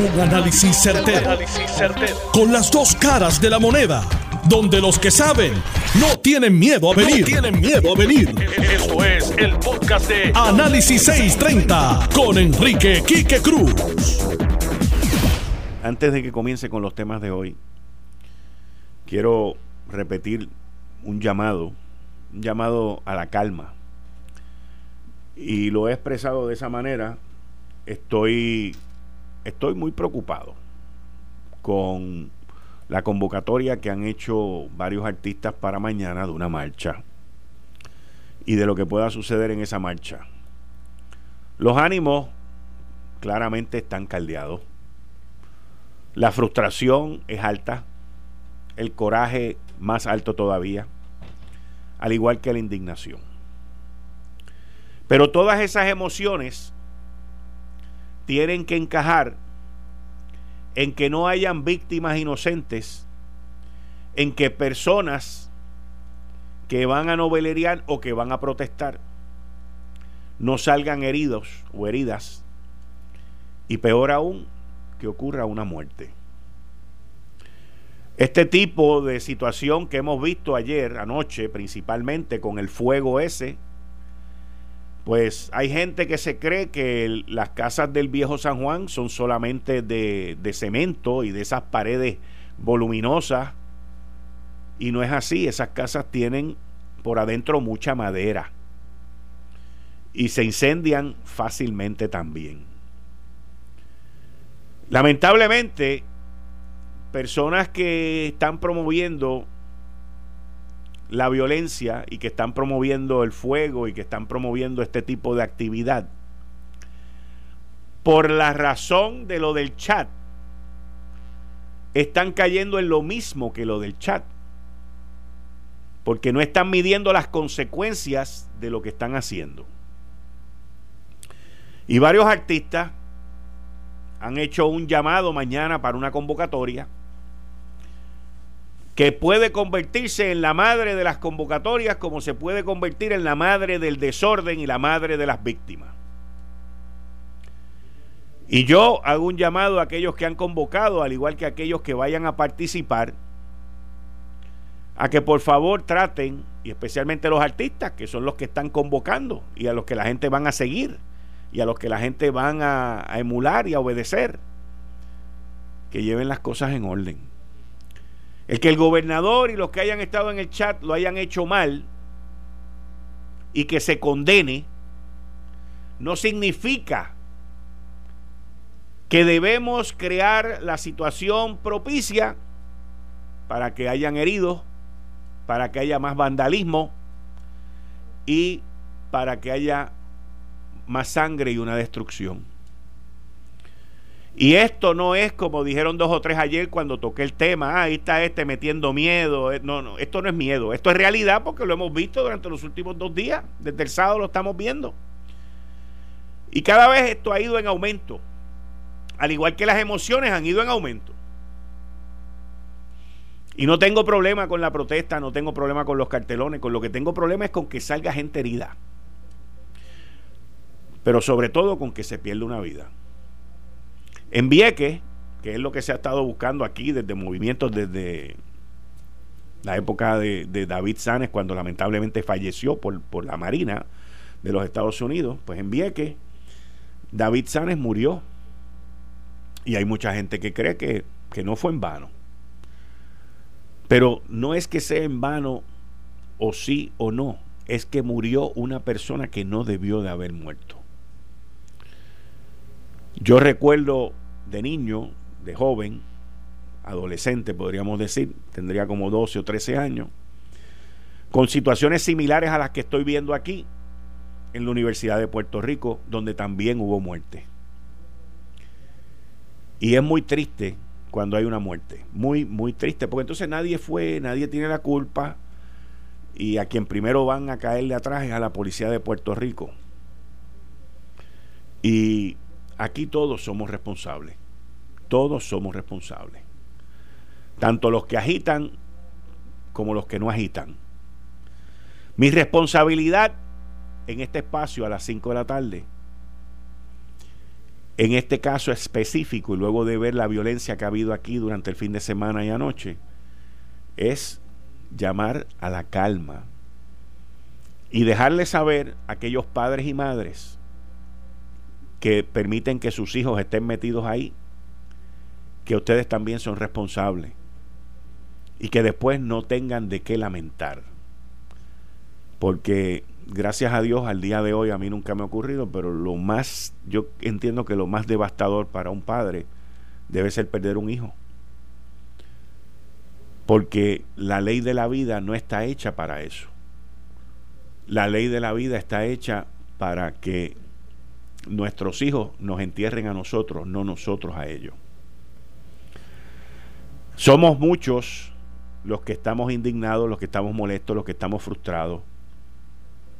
Un análisis certero, Con las dos caras de la moneda. Donde los que saben no tienen miedo a venir. tienen miedo a venir. Esto es el podcast de Análisis 630 con Enrique Quique Cruz. Antes de que comience con los temas de hoy, quiero repetir un llamado, un llamado a la calma. Y lo he expresado de esa manera. Estoy estoy muy preocupado con la convocatoria que han hecho varios artistas para mañana de una marcha y de lo que pueda suceder en esa marcha. Los ánimos claramente están caldeados. La frustración es alta, el coraje más alto todavía, al igual que la indignación. Pero todas esas emociones tienen que encajar en que no hayan víctimas inocentes, en que personas que van a novelerear o que van a protestar no salgan heridos o heridas y peor aún que ocurra una muerte. Este tipo de situación que hemos visto ayer, anoche, principalmente con el fuego ese, pues hay gente que se cree que las casas del viejo San Juan son solamente de, de cemento y de esas paredes voluminosas. Y no es así, esas casas tienen por adentro mucha madera. Y se incendian fácilmente también. Lamentablemente, personas que están promoviendo la violencia y que están promoviendo el fuego y que están promoviendo este tipo de actividad. Por la razón de lo del chat están cayendo en lo mismo que lo del chat porque no están midiendo las consecuencias de lo que están haciendo. Y varios artistas han hecho un llamado mañana para una convocatoria que puede convertirse en la madre de las convocatorias como se puede convertir en la madre del desorden y la madre de las víctimas. Y yo hago un llamado a aquellos que han convocado, al igual que a aquellos que vayan a participar, a que por favor traten, y especialmente los artistas, que son los que están convocando y a los que la gente van a seguir y a los que la gente van a, a emular y a obedecer, que lleven las cosas en orden. El que el gobernador y los que hayan estado en el chat lo hayan hecho mal y que se condene, no significa que debemos crear la situación propicia para que hayan heridos, para que haya más vandalismo y para que haya más sangre y una destrucción. Y esto no es como dijeron dos o tres ayer cuando toqué el tema, ah, ahí está este metiendo miedo. Eh, no, no, esto no es miedo, esto es realidad porque lo hemos visto durante los últimos dos días, desde el sábado lo estamos viendo. Y cada vez esto ha ido en aumento, al igual que las emociones han ido en aumento. Y no tengo problema con la protesta, no tengo problema con los cartelones, con lo que tengo problema es con que salga gente herida. Pero sobre todo con que se pierda una vida. En Vieques, que es lo que se ha estado buscando aquí desde movimientos desde la época de, David Sanes, cuando lamentablemente falleció por, por, la Marina de los Estados Unidos, pues en Vieques, David Sanes murió. Y hay mucha gente que cree que, que no fue en vano. Pero no es que sea en vano o sí o no, es que murió una persona que no debió de haber muerto. Yo recuerdo de niño, de joven, adolescente podríamos decir, tendría como 12 o 13 años, con situaciones similares a las que estoy viendo aquí en la Universidad de Puerto Rico, donde también hubo muerte. Y es muy triste cuando hay una muerte, muy, muy triste, porque entonces nadie fue, nadie tiene la culpa, y a quien primero van a caerle atrás es a la policía de Puerto Rico. Y aquí todos somos responsables. Todos somos responsables. Tanto los que agitan como los que no agitan. Mi responsabilidad en este espacio a las 5 de la tarde en este caso específico y luego de ver la violencia que ha habido aquí durante el fin de semana y anoche, es llamar a la calma y dejarle saber a aquellos padres y madres que permiten que sus hijos estén metidos ahí, que ustedes también son responsables y que después no tengan de qué lamentar. Porque gracias a Dios al día de hoy a mí nunca me ha ocurrido, pero lo más, yo entiendo que lo más devastador para un padre debe ser perder un hijo. Porque la ley de la vida no está hecha para eso. La ley de la vida está hecha para que nuestros hijos nos entierren a nosotros, no nosotros a ellos. Somos muchos los que estamos indignados, los que estamos molestos, los que estamos frustrados.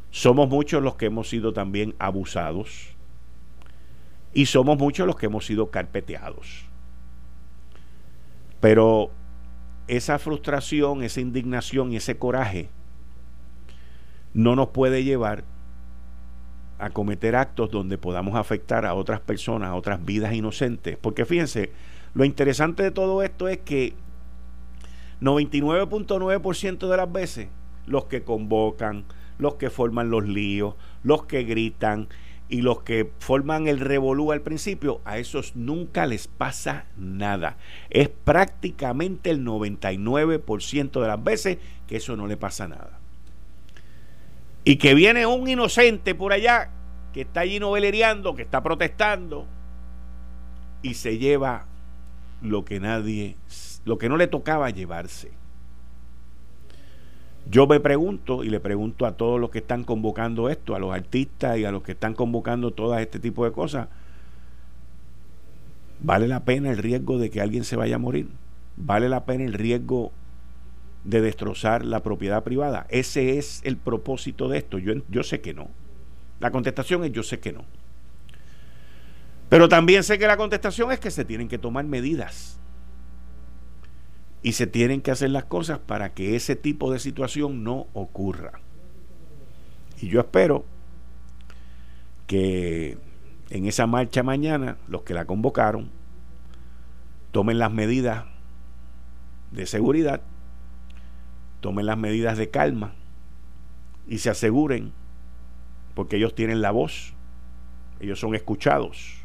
Somos muchos los que hemos sido también abusados. Y somos muchos los que hemos sido carpeteados. Pero esa frustración, esa indignación y ese coraje no nos puede llevar a cometer actos donde podamos afectar a otras personas, a otras vidas inocentes. Porque fíjense, lo interesante de todo esto es que 99.9% de las veces los que convocan, los que forman los líos, los que gritan y los que forman el revolú al principio, a esos nunca les pasa nada. Es prácticamente el 99% de las veces que eso no le pasa nada. Y que viene un inocente por allá que está allí novelereando, que está protestando y se lleva lo que nadie, lo que no le tocaba llevarse. Yo me pregunto y le pregunto a todos los que están convocando esto, a los artistas y a los que están convocando todo este tipo de cosas, ¿vale la pena el riesgo de que alguien se vaya a morir? ¿Vale la pena el riesgo de destrozar la propiedad privada. Ese es el propósito de esto. Yo, yo sé que no. La contestación es yo sé que no. Pero también sé que la contestación es que se tienen que tomar medidas. Y se tienen que hacer las cosas para que ese tipo de situación no ocurra. Y yo espero que en esa marcha mañana los que la convocaron tomen las medidas de seguridad tomen las medidas de calma y se aseguren, porque ellos tienen la voz, ellos son escuchados,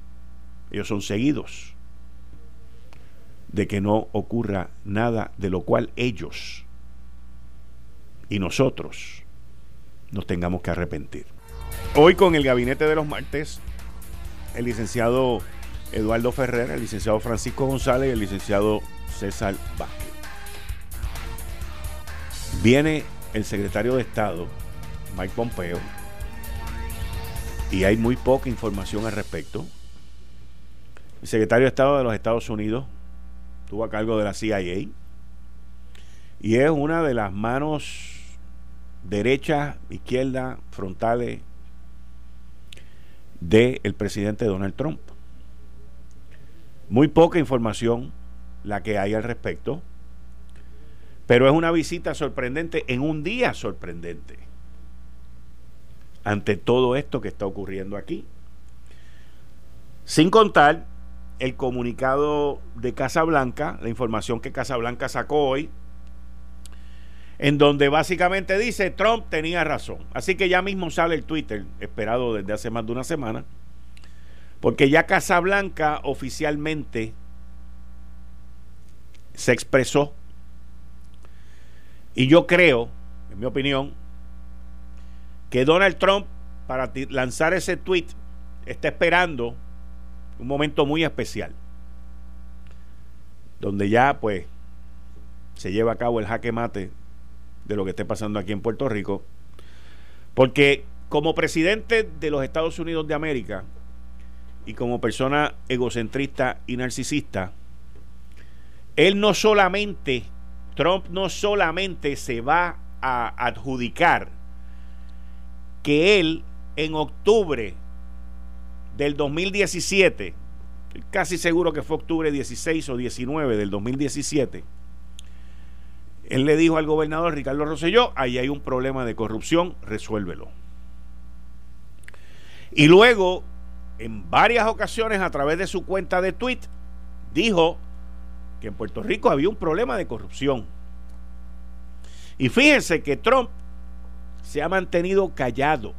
ellos son seguidos, de que no ocurra nada de lo cual ellos y nosotros nos tengamos que arrepentir. Hoy con el gabinete de los martes, el licenciado Eduardo Ferrer, el licenciado Francisco González y el licenciado César Vázquez. Viene el secretario de Estado, Mike Pompeo, y hay muy poca información al respecto. El secretario de Estado de los Estados Unidos estuvo a cargo de la CIA y es una de las manos derecha, izquierda, frontales del presidente Donald Trump. Muy poca información la que hay al respecto. Pero es una visita sorprendente en un día sorprendente ante todo esto que está ocurriendo aquí. Sin contar el comunicado de Casablanca, la información que Casablanca sacó hoy, en donde básicamente dice Trump tenía razón. Así que ya mismo sale el Twitter, esperado desde hace más de una semana, porque ya Casablanca oficialmente se expresó y yo creo, en mi opinión, que Donald Trump, para lanzar ese tweet, está esperando un momento muy especial. Donde ya, pues, se lleva a cabo el jaque mate de lo que esté pasando aquí en Puerto Rico. Porque como presidente de los Estados Unidos de América y como persona egocentrista y narcisista, él no solamente Trump no solamente se va a adjudicar que él en octubre del 2017, casi seguro que fue octubre 16 o 19 del 2017, él le dijo al gobernador Ricardo Rosselló, ahí hay un problema de corrupción, resuélvelo. Y luego en varias ocasiones a través de su cuenta de tweet dijo que en Puerto Rico había un problema de corrupción. Y fíjense que Trump se ha mantenido callado.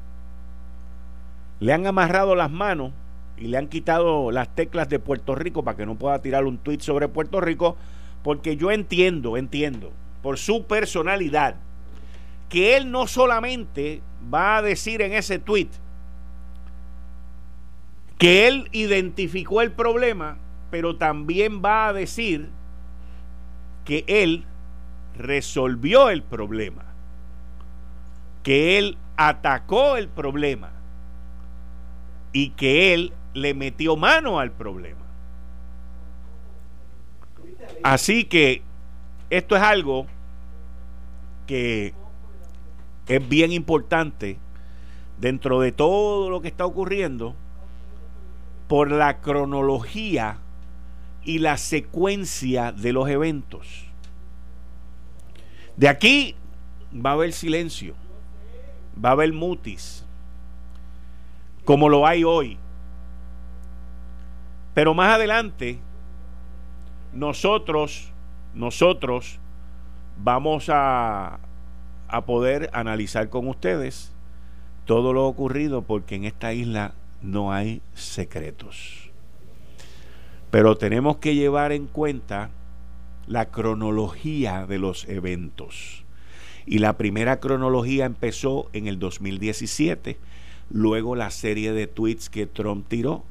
Le han amarrado las manos y le han quitado las teclas de Puerto Rico para que no pueda tirar un tweet sobre Puerto Rico, porque yo entiendo, entiendo, por su personalidad, que él no solamente va a decir en ese tweet que él identificó el problema, pero también va a decir que él resolvió el problema, que él atacó el problema y que él le metió mano al problema. Así que esto es algo que es bien importante dentro de todo lo que está ocurriendo por la cronología y la secuencia de los eventos. De aquí va a haber silencio, va a haber mutis, como lo hay hoy. Pero más adelante, nosotros, nosotros vamos a, a poder analizar con ustedes todo lo ocurrido porque en esta isla no hay secretos. Pero tenemos que llevar en cuenta la cronología de los eventos. Y la primera cronología empezó en el 2017, luego la serie de tweets que Trump tiró,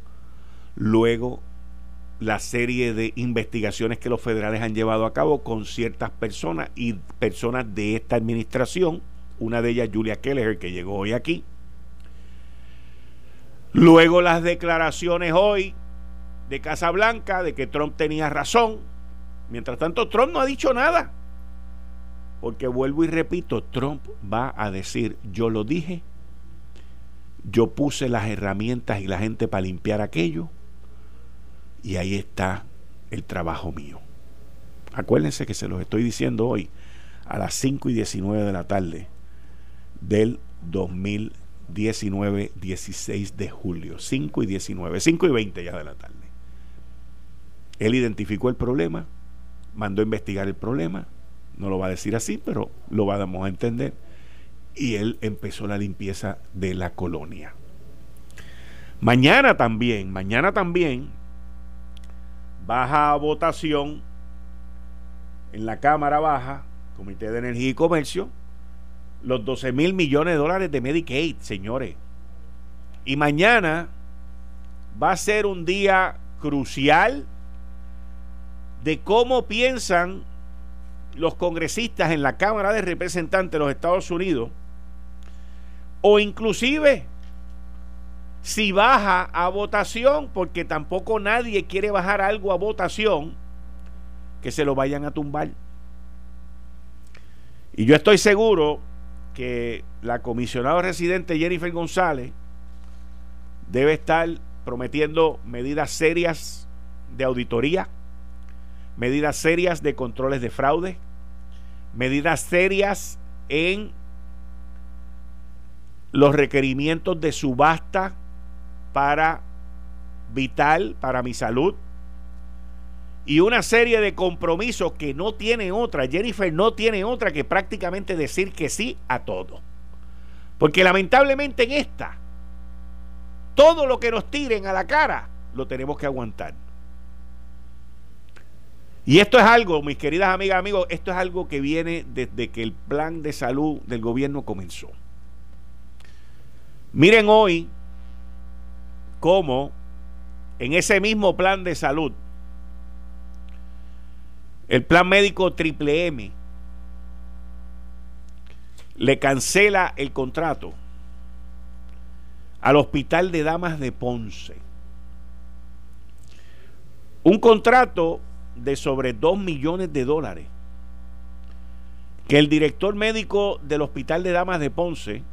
luego la serie de investigaciones que los federales han llevado a cabo con ciertas personas y personas de esta administración, una de ellas Julia Keller, que llegó hoy aquí. Luego las declaraciones hoy de Casa Blanca de que Trump tenía razón. Mientras tanto, Trump no ha dicho nada. Porque vuelvo y repito, Trump va a decir, yo lo dije, yo puse las herramientas y la gente para limpiar aquello, y ahí está el trabajo mío. Acuérdense que se los estoy diciendo hoy a las 5 y 19 de la tarde del 2019, 16 de julio. 5 y 19, 5 y 20 ya de la tarde. Él identificó el problema, mandó a investigar el problema, no lo va a decir así, pero lo vamos a entender, y él empezó la limpieza de la colonia. Mañana también, mañana también, baja votación en la Cámara Baja, Comité de Energía y Comercio, los 12 mil millones de dólares de Medicaid, señores. Y mañana va a ser un día crucial de cómo piensan los congresistas en la Cámara de Representantes de los Estados Unidos, o inclusive si baja a votación, porque tampoco nadie quiere bajar algo a votación, que se lo vayan a tumbar. Y yo estoy seguro que la comisionada residente Jennifer González debe estar prometiendo medidas serias de auditoría medidas serias de controles de fraude, medidas serias en los requerimientos de subasta para Vital, para mi salud, y una serie de compromisos que no tiene otra, Jennifer no tiene otra que prácticamente decir que sí a todo. Porque lamentablemente en esta, todo lo que nos tiren a la cara, lo tenemos que aguantar. Y esto es algo, mis queridas amigas, amigos, esto es algo que viene desde que el plan de salud del gobierno comenzó. Miren hoy cómo en ese mismo plan de salud, el plan médico triple M le cancela el contrato al Hospital de Damas de Ponce. Un contrato de sobre 2 millones de dólares que el director médico del Hospital de Damas de Ponce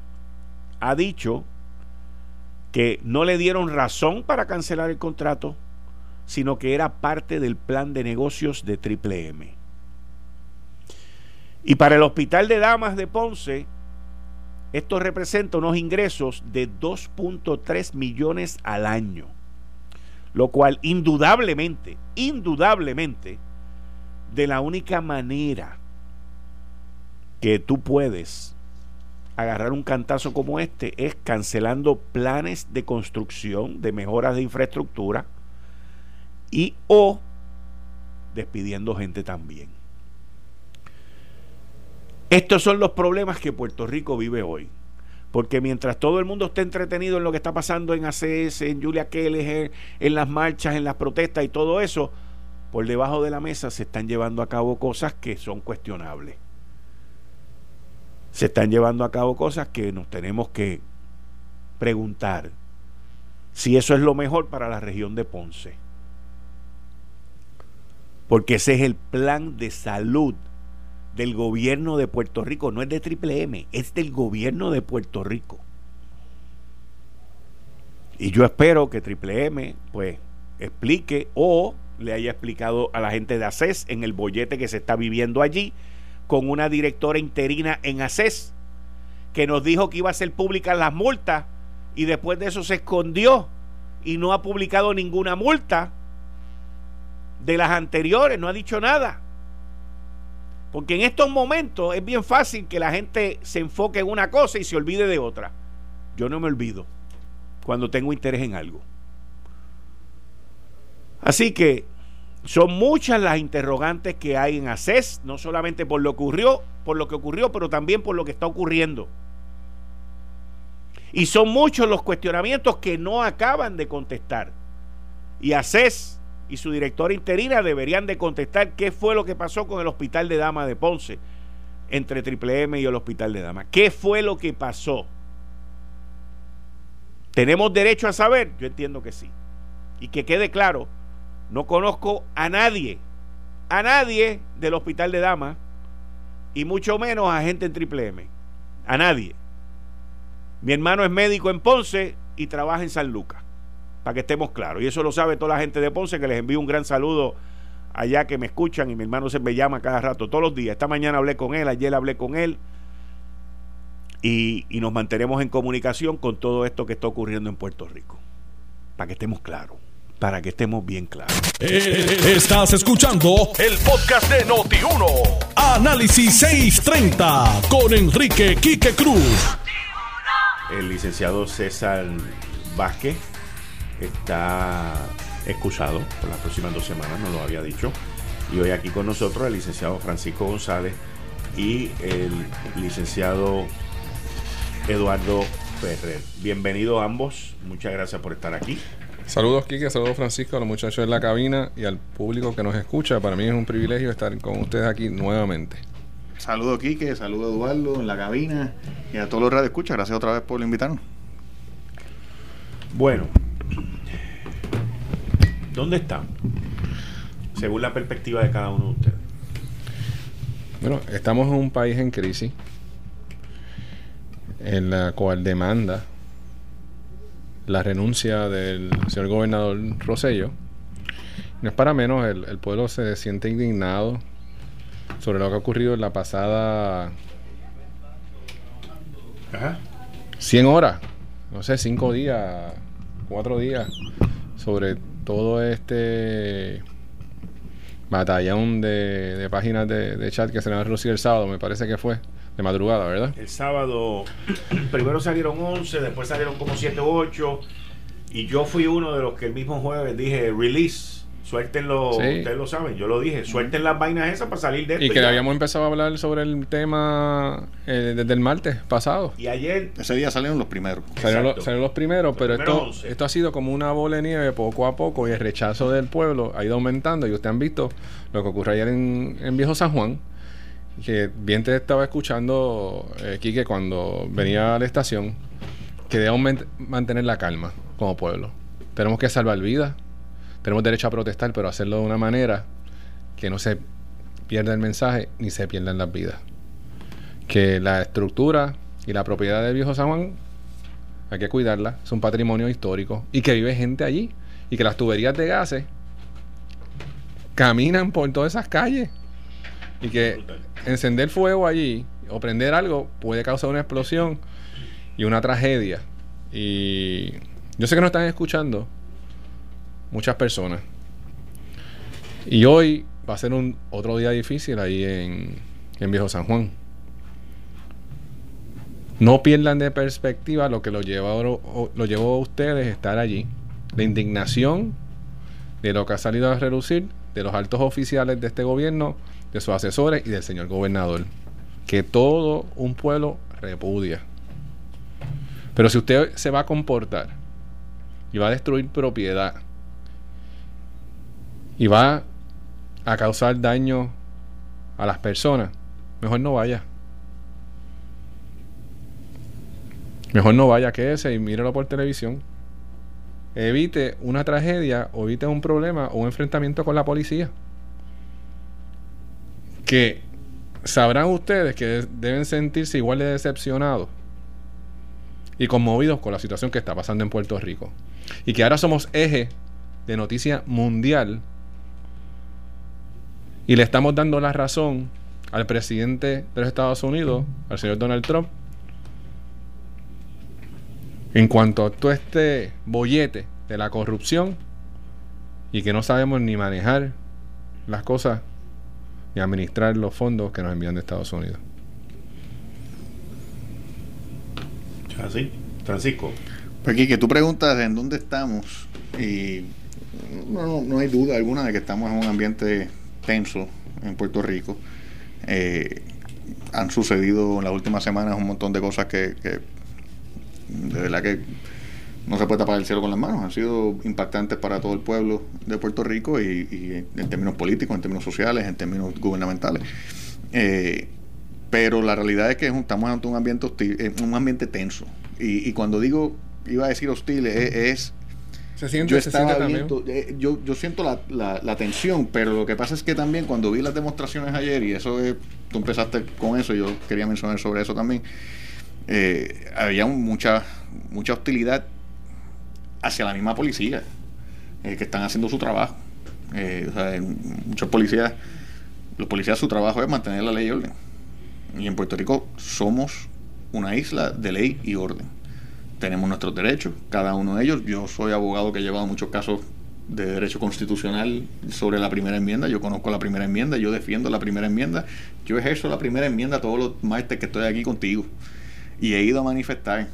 ha dicho que no le dieron razón para cancelar el contrato, sino que era parte del plan de negocios de Triple M. Y para el Hospital de Damas de Ponce, Esto representa unos ingresos de 2.3 millones al año, lo cual indudablemente, indudablemente, de la única manera que tú puedes agarrar un cantazo como este es cancelando planes de construcción, de mejoras de infraestructura y o despidiendo gente también. Estos son los problemas que Puerto Rico vive hoy. Porque mientras todo el mundo esté entretenido en lo que está pasando en ACS, en Julia Kelleher, en las marchas, en las protestas y todo eso, por debajo de la mesa se están llevando a cabo cosas que son cuestionables se están llevando a cabo cosas que nos tenemos que preguntar si eso es lo mejor para la región de Ponce. Porque ese es el plan de salud del gobierno de Puerto Rico, no es de Triple M, es del gobierno de Puerto Rico. Y yo espero que Triple M pues explique o le haya explicado a la gente de ACES en el bollete que se está viviendo allí con una directora interina en ACES que nos dijo que iba a ser públicas las multas y después de eso se escondió y no ha publicado ninguna multa de las anteriores, no ha dicho nada. Porque en estos momentos es bien fácil que la gente se enfoque en una cosa y se olvide de otra. Yo no me olvido cuando tengo interés en algo. Así que son muchas las interrogantes que hay en ACES, no solamente por lo ocurrió, por lo que ocurrió, pero también por lo que está ocurriendo. Y son muchos los cuestionamientos que no acaban de contestar. Y ACES y su directora interina deberían de contestar qué fue lo que pasó con el Hospital de Dama de Ponce entre Triple M y el Hospital de Dama. ¿Qué fue lo que pasó? ¿Tenemos derecho a saber? Yo entiendo que sí. Y que quede claro, no conozco a nadie, a nadie del Hospital de Damas y mucho menos a gente en Triple M. A nadie. Mi hermano es médico en Ponce y trabaja en San Lucas, para que estemos claros. Y eso lo sabe toda la gente de Ponce, que les envío un gran saludo allá que me escuchan y mi hermano se me llama cada rato, todos los días. Esta mañana hablé con él, ayer hablé con él y, y nos mantenemos en comunicación con todo esto que está ocurriendo en Puerto Rico, para que estemos claros para que estemos bien claros. Eh, estás escuchando el podcast de Noti1. Análisis 630 con Enrique Quique Cruz. El licenciado César Vázquez está excusado por las próximas dos semanas, no lo había dicho. Y hoy aquí con nosotros el licenciado Francisco González y el licenciado Eduardo Ferrer. Bienvenidos ambos, muchas gracias por estar aquí. Saludos, Kike, saludos, Francisco, a los muchachos en la cabina y al público que nos escucha. Para mí es un privilegio estar con ustedes aquí nuevamente. Saludos, Quique, saludos, Eduardo, en la cabina y a todos los radio escucha. Gracias otra vez por invitarnos. Bueno, ¿dónde están? Según la perspectiva de cada uno de ustedes. Bueno, estamos en un país en crisis, en la cual demanda la renuncia del señor gobernador Rosello. No es para menos, el, pueblo se siente indignado sobre lo que ha ocurrido en la pasada Ajá. 100 horas, no sé, 5 días, 4 días, sobre todo este batallón de, de páginas de, de, chat que se le va a reducir el sábado, me parece que fue de madrugada, ¿verdad? El sábado, primero salieron 11, después salieron como 7 o 8. Y yo fui uno de los que el mismo jueves dije, release. Suéltenlo, ustedes lo saben, yo lo dije, suelten las vainas esas para salir de esto. Y que habíamos empezado a hablar sobre el tema eh, desde el martes pasado. Y ayer. Ese día salieron los primeros. Salieron, los primeros, pero esto, esto ha sido como una bola de nieve poco a poco y el rechazo del pueblo ha ido aumentando. Y ustedes han visto lo que ocurre ayer en, en Viejo San Juan que bien te estaba escuchando, eh, Quique, cuando venía a la estación, que debemos mantener la calma como pueblo. Tenemos que salvar vidas, tenemos derecho a protestar, pero hacerlo de una manera que no se pierda el mensaje ni se pierdan las vidas. Que la estructura y la propiedad del viejo San Juan hay que cuidarla, es un patrimonio histórico y que vive gente allí y que las tuberías de gases caminan por todas esas calles y que encender fuego allí o prender algo puede causar una explosión y una tragedia. Y yo sé que nos están escuchando muchas personas. Y hoy va a ser un otro día difícil ahí en, en Viejo San Juan. No pierdan de perspectiva lo que lo llevó, lo llevó a ustedes estar allí. La indignación de lo que ha salido a relucir de los altos oficiales de este gobierno, de sus asesores y del señor gobernador. Que todo un pueblo repudia. Pero si usted se va a comportar y va a destruir propiedad y va a causar daño a las personas, mejor no vaya. Mejor no vaya, quédese y mírelo por televisión. Evite una tragedia o evite un problema o un enfrentamiento con la policía. Que sabrán ustedes que deben sentirse igual de decepcionados y conmovidos con la situación que está pasando en Puerto Rico. Y que ahora somos eje de noticia mundial y le estamos dando la razón al presidente de los Estados Unidos, al señor Donald Trump, en cuanto a todo este bollete de la corrupción y que no sabemos ni manejar las cosas ni administrar los fondos que nos envían de Estados Unidos. Así, Francisco. Pues aquí que tú preguntas en dónde estamos y no, no, hay duda alguna de que estamos en un ambiente tenso en Puerto Rico. Eh, han sucedido en las últimas semanas un montón de cosas que, que de verdad que no se puede tapar el cielo con las manos. Han sido impactantes para todo el pueblo de Puerto Rico y, en términos políticos, en términos sociales, en términos gubernamentales. Eh, pero la realidad es que estamos ante un ambiente hostil, eh, un ambiente tenso. Y, cuando digo, iba a decir hostil, es, se siente, yo estaba viendo, eh, yo, yo siento la, la, tensión, pero lo que pasa es que también cuando vi las demostraciones ayer, y eso es, tú empezaste con eso, yo quería mencionar sobre eso también, había mucha, mucha hostilidad hacia la misma policía, eh, que están haciendo su trabajo. Eh, muchos policías, los policías su trabajo es mantener la ley y orden. Y en Puerto Rico somos una isla de ley y orden. Tenemos nuestros derechos, cada uno de ellos. Yo soy abogado que he llevado muchos casos de derecho constitucional sobre la primera enmienda. Yo conozco la primera enmienda, yo defiendo la primera enmienda. Yo ejerzo la primera enmienda todos los martes que estoy aquí contigo. Y he ido a manifestar.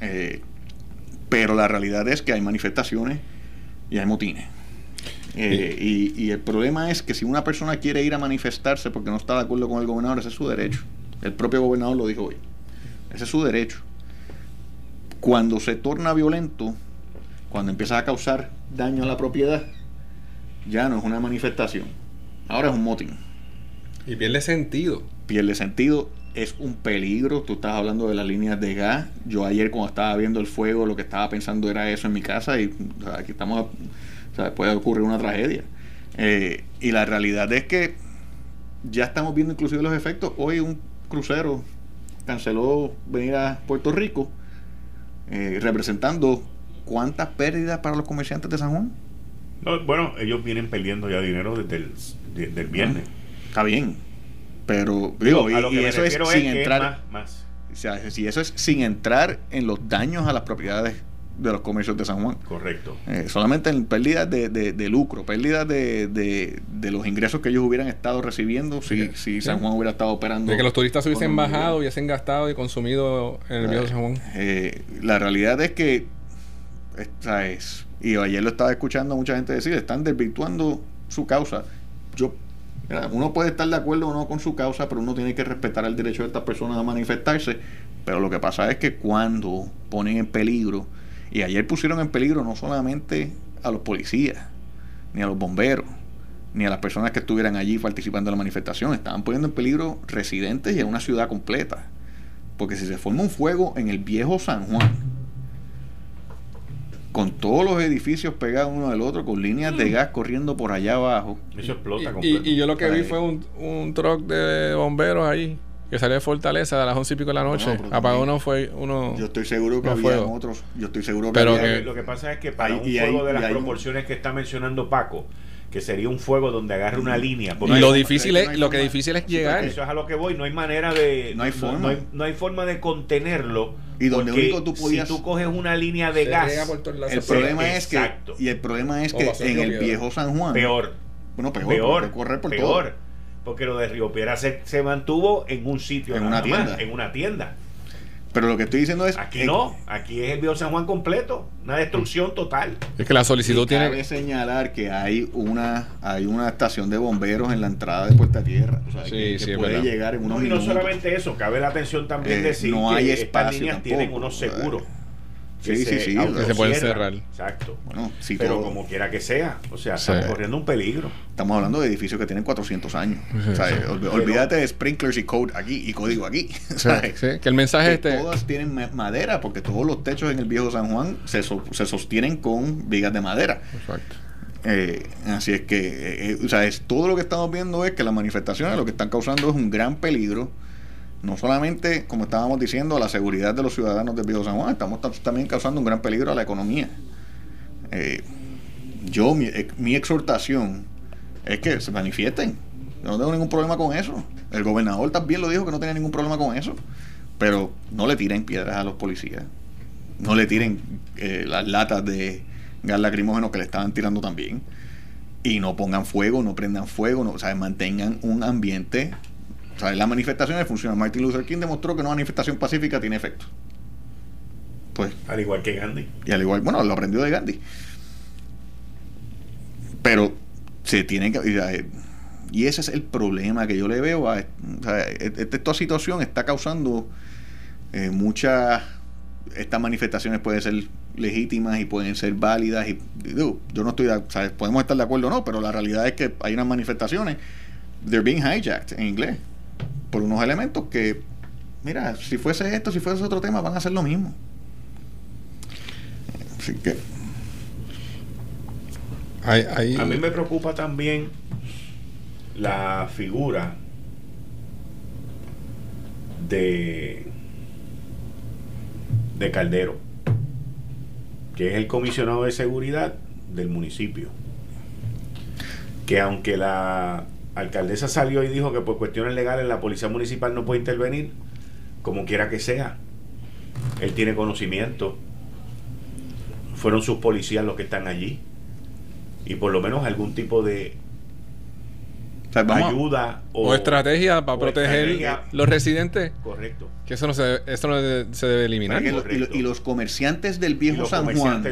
Eh, pero la realidad es que hay manifestaciones y hay motines. Eh, y, el problema es que si una persona quiere ir a manifestarse porque no está de acuerdo con el gobernador, ese es su derecho. El propio gobernador lo dijo hoy. Ese es su derecho. Cuando se torna violento, cuando empieza a causar daño a la propiedad, ya no es una manifestación. Ahora es un motín. Y pierde sentido. Pierde sentido es un peligro. Tú estás hablando de las líneas de gas. Yo ayer cuando estaba viendo el fuego, lo que estaba pensando era eso en mi casa y aquí estamos, o sea, puede ocurrir una tragedia. Eh, y la realidad es que ya estamos viendo inclusive los efectos. Hoy un crucero canceló venir a Puerto Rico eh, representando cuántas pérdidas para los comerciantes de San Juan. bueno, ellos vienen perdiendo ya dinero desde el viernes. Está bien, pero digo, y, eso es sin entrar más, O sea, si eso es sin entrar en los daños a las propiedades de los comercios de San Juan. Correcto. Eh, solamente en pérdidas de, de, lucro, pérdidas de, de, los ingresos que ellos hubieran estado recibiendo si, si San Juan hubiera estado operando. De que los turistas hubiesen bajado, hubiesen gastado y consumido en el viejo San Juan. Eh, la realidad es que, esta es, y ayer lo estaba escuchando mucha gente decir, están desvirtuando su causa. Yo uno puede estar de acuerdo o no con su causa, pero uno tiene que respetar el derecho de estas personas a manifestarse. Pero lo que pasa es que cuando ponen en peligro, y ayer pusieron en peligro no solamente a los policías, ni a los bomberos, ni a las personas que estuvieran allí participando en la manifestación, estaban poniendo en peligro residentes y a una ciudad completa. Porque si se forma un fuego en el viejo San Juan, con todos los edificios pegados uno del otro, con líneas de mm. gas corriendo por allá abajo. Eso explota y, y, yo lo que vi fue un, un truck de bomberos ahí que salió de Fortaleza a las once y pico de la noche. Apagó uno fue uno. Yo estoy seguro que había otros. Yo estoy seguro que, pero Lo que pasa es que para un fuego de las proporciones que está mencionando Paco, que sería un fuego donde agarre una línea. Y lo difícil es, lo que difícil es llegar. eso es a lo que voy. No hay manera de. No hay forma. No hay, forma de contenerlo Y donde único tú podías. Si tú coges una línea de gas. El problema es que. Y el problema es que en el viejo San Juan. Peor. Bueno, peor. Peor. Correr por peor. Porque lo de Río Piedra se, se mantuvo en un sitio. En una tienda. en una tienda. Pero lo que estoy diciendo es. Aquí no, aquí es el Viejo San Juan completo, una destrucción total. Es que la solicitud tiene. Cabe señalar que hay una hay una estación de bomberos en la entrada de Puerta Tierra. O sea, sí, que, puede llegar en unos no, Y no solamente eso, cabe la atención también eh, decir no hay que estas líneas tienen unos seguros. Sí, sí, sí. Que se pueden cerrar. Exacto. Bueno, Pero como quiera que sea, o sea, estamos corriendo un peligro. Estamos hablando de edificios que tienen 400 años. o sea, olvídate de sprinklers y code aquí y código aquí. que el mensaje que este... Todas tienen madera porque todos los techos en el viejo San Juan se, se sostienen con vigas de madera. Exacto. Eh, así es que, eh, eh, o sea, es, todo lo que estamos viendo es que las manifestaciones lo que están causando es un gran peligro no solamente, como estábamos diciendo, la seguridad de los ciudadanos de Viejo San Juan, estamos también causando un gran peligro a la economía. Eh, yo, eh, mi, exhortación es que se manifiesten. Yo no tengo ningún problema con eso. El gobernador también lo dijo que no tenía ningún problema con eso. Pero no le tiren piedras a los policías. No le tiren eh, las latas de gas lacrimógeno que le estaban tirando también. Y no pongan fuego, no prendan fuego, no, o sea, mantengan un ambiente sea, las manifestaciones funcionan. Martin Luther King demostró que una manifestación pacífica tiene efecto. Pues. Al igual que Gandhi. Y al igual, bueno, lo aprendió de Gandhi. Pero se tiene que. Y ese es el problema que yo le veo a. O sea, e, e, esta situación está causando eh, muchas. Estas manifestaciones pueden ser legítimas y pueden ser válidas. y Yo no estoy. O sea, podemos estar de acuerdo o no, pero la realidad es que hay unas manifestaciones. They're being hijacked en inglés por unos elementos que, mira, si fuese esto, si fuese otro tema, van a hacer lo mismo. Así que. A mí me preocupa también la figura de, de Caldero, que es el comisionado de seguridad del municipio. Que aunque la alcaldesa salió y dijo que por cuestiones legales la policía municipal no puede intervenir, como quiera que sea. Él tiene conocimiento. Fueron sus policías los que están allí. Y por lo menos algún tipo de ayuda o, estrategia para proteger los residentes. Correcto. Que eso no se, eso no se debe eliminar. Y, los comerciantes del viejo, San Juan,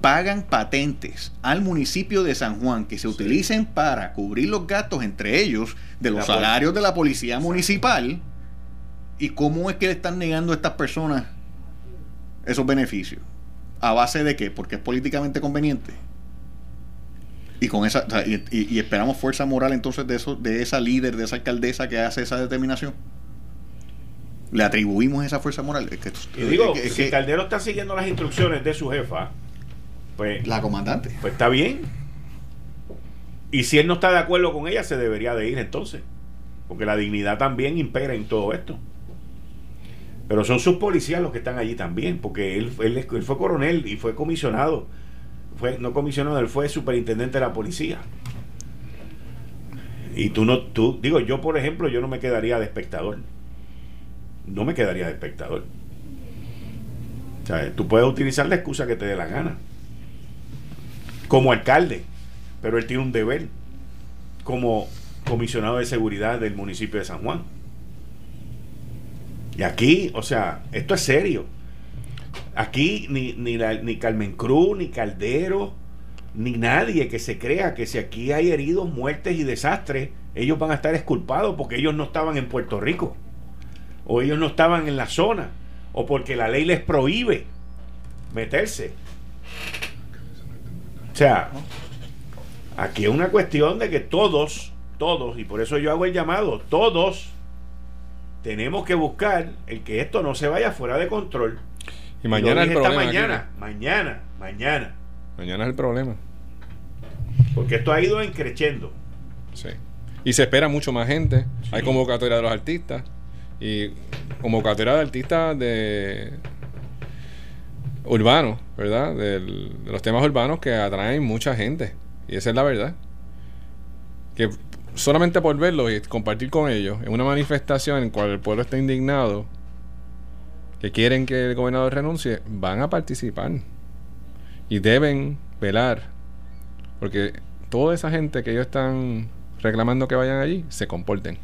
pagan patentes al municipio de San Juan que se utilicen para cubrir los gastos, entre ellos, de los salarios de la policía municipal. ¿Y cómo es que le están negando a estas personas esos beneficios? ¿A base de qué? Porque es políticamente conveniente. Y con esa y, esperamos fuerza moral entonces de eso, de esa líder, de esa alcaldesa que hace esa determinación. Le atribuimos esa fuerza moral. que, y digo, si Caldero está siguiendo las instrucciones de su jefa, pues la comandante. Pues está bien. Y si él no está de acuerdo con ella, se debería de ir entonces. Porque la dignidad también impera en todo esto. Pero son sus policías los que están allí también, porque él, él, él fue coronel y fue comisionado fue no comisionado, él fue superintendente de la policía. Y tú no, tú, digo, yo por ejemplo, yo no me quedaría de espectador. No me quedaría de espectador. Tú puedes utilizar la excusa que te dé la gana. Como alcalde, pero él tiene un deber como comisionado de seguridad del municipio de San Juan. Y aquí, o sea, esto es serio. Aquí ni, ni, ni Carmen Cruz, ni Caldero, ni nadie que se crea que si aquí hay heridos, muertes y desastres, ellos van a estar esculpados porque ellos no estaban en Puerto Rico, o ellos no estaban en la zona, o porque la ley les prohíbe meterse. O sea, aquí es una cuestión de que todos, todos, y por eso yo hago el llamado, todos tenemos que buscar el que esto no se vaya fuera de control y mañana el problema. mañana, mañana, mañana. Mañana es el problema. Porque esto ha ido encreciendo. Sí. Y se espera mucho más gente. Hay convocatoria de los artistas. Y convocatoria de artistas de urbanos, ¿verdad? de los temas urbanos que atraen mucha gente. Y esa es la verdad. Que solamente por verlo y compartir con ellos en una manifestación en la cual el pueblo está indignado, que quieren que el gobernador renuncie, van a participar y deben velar, porque toda esa gente que ellos están reclamando que vayan allí, se comporten.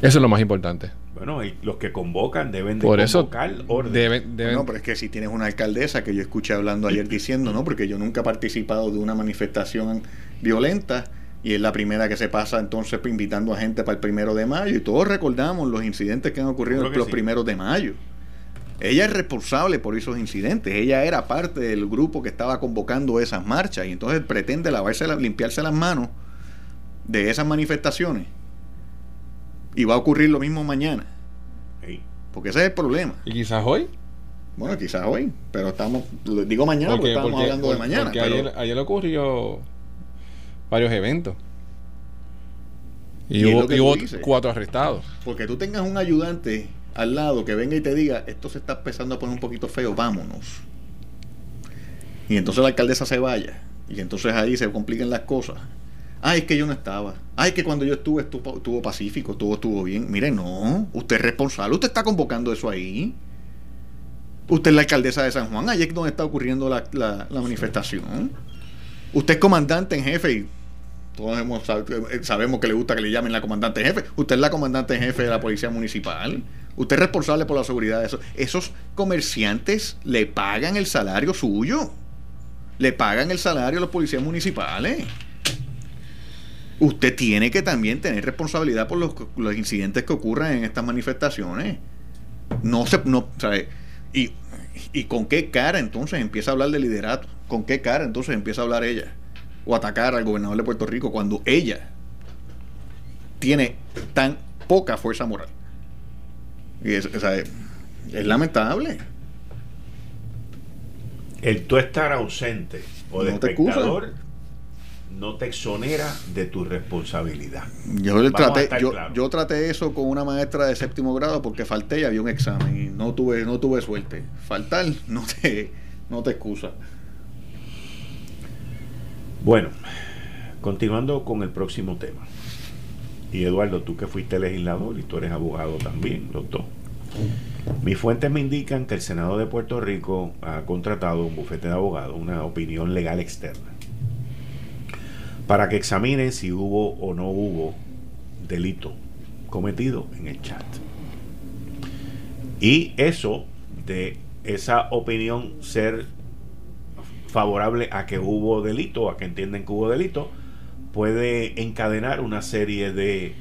Eso es lo más importante. Bueno, los que convocan deben de Por convocar orden. Deben, No, pero es que si tienes una alcaldesa que yo escuché hablando ayer diciendo, no, porque yo nunca he participado de una manifestación violenta y es la primera que se pasa entonces invitando a gente para el primero de mayo y todos recordamos los incidentes que han ocurrido los primeros de mayo. Ella es responsable por esos incidentes. Ella era parte del grupo que estaba convocando esas marchas y entonces pretende lavarse, limpiarse las manos de esas manifestaciones. Y va a ocurrir lo mismo mañana. Porque ese es el problema. ¿Y quizás hoy? Bueno, quizás hoy, pero estamos, digo mañana porque, estamos hablando de mañana. Porque ayer, ayer ocurrió varios eventos. Y, hubo, cuatro arrestados. Porque tú tengas un ayudante al lado que venga y te diga, esto se está empezando a poner un poquito feo, vámonos. Y entonces la alcaldesa se vaya. Y entonces ahí se complican las cosas. Ay, es que yo no estaba. Ay, que cuando yo estuve estuvo, pacífico, todo estuvo bien. Mire, no, usted es responsable, usted está convocando eso ahí. Usted es la alcaldesa de San Juan, ahí es donde está ocurriendo la, la manifestación. Usted es comandante en jefe y todos eh, sabemos que le gusta que le llamen la comandante jefe. Usted es la comandante jefe de la policía municipal. Usted es responsable por la seguridad de eso. Esos comerciantes le pagan el salario suyo. Le pagan el salario a los policías municipales. Usted tiene que también tener responsabilidad por los, incidentes que ocurran en estas manifestaciones. No se. No, Y, ¿Y con qué cara entonces empieza a hablar de liderato? ¿Con qué cara entonces empieza a hablar ella? O atacar al gobernador de Puerto Rico cuando ella tiene tan poca fuerza moral. Y es, es lamentable. El tú estar ausente o de espectador no te exonera de tu responsabilidad. Yo traté, yo, yo, traté eso con una maestra de séptimo grado porque falté y había un examen y no tuve, no tuve suerte. Faltar no te, no te excusa. Bueno, continuando con el próximo tema. Y Eduardo, tú que fuiste legislador y tú eres abogado también, dos. Mis fuentes me indican que el Senado de Puerto Rico ha contratado un bufete de abogados, una opinión legal externa, para que examinen si hubo o no hubo delito cometido en el chat. Y eso, de esa opinión ser favorable a que hubo delito, a que entienden que hubo delito, puede encadenar una serie de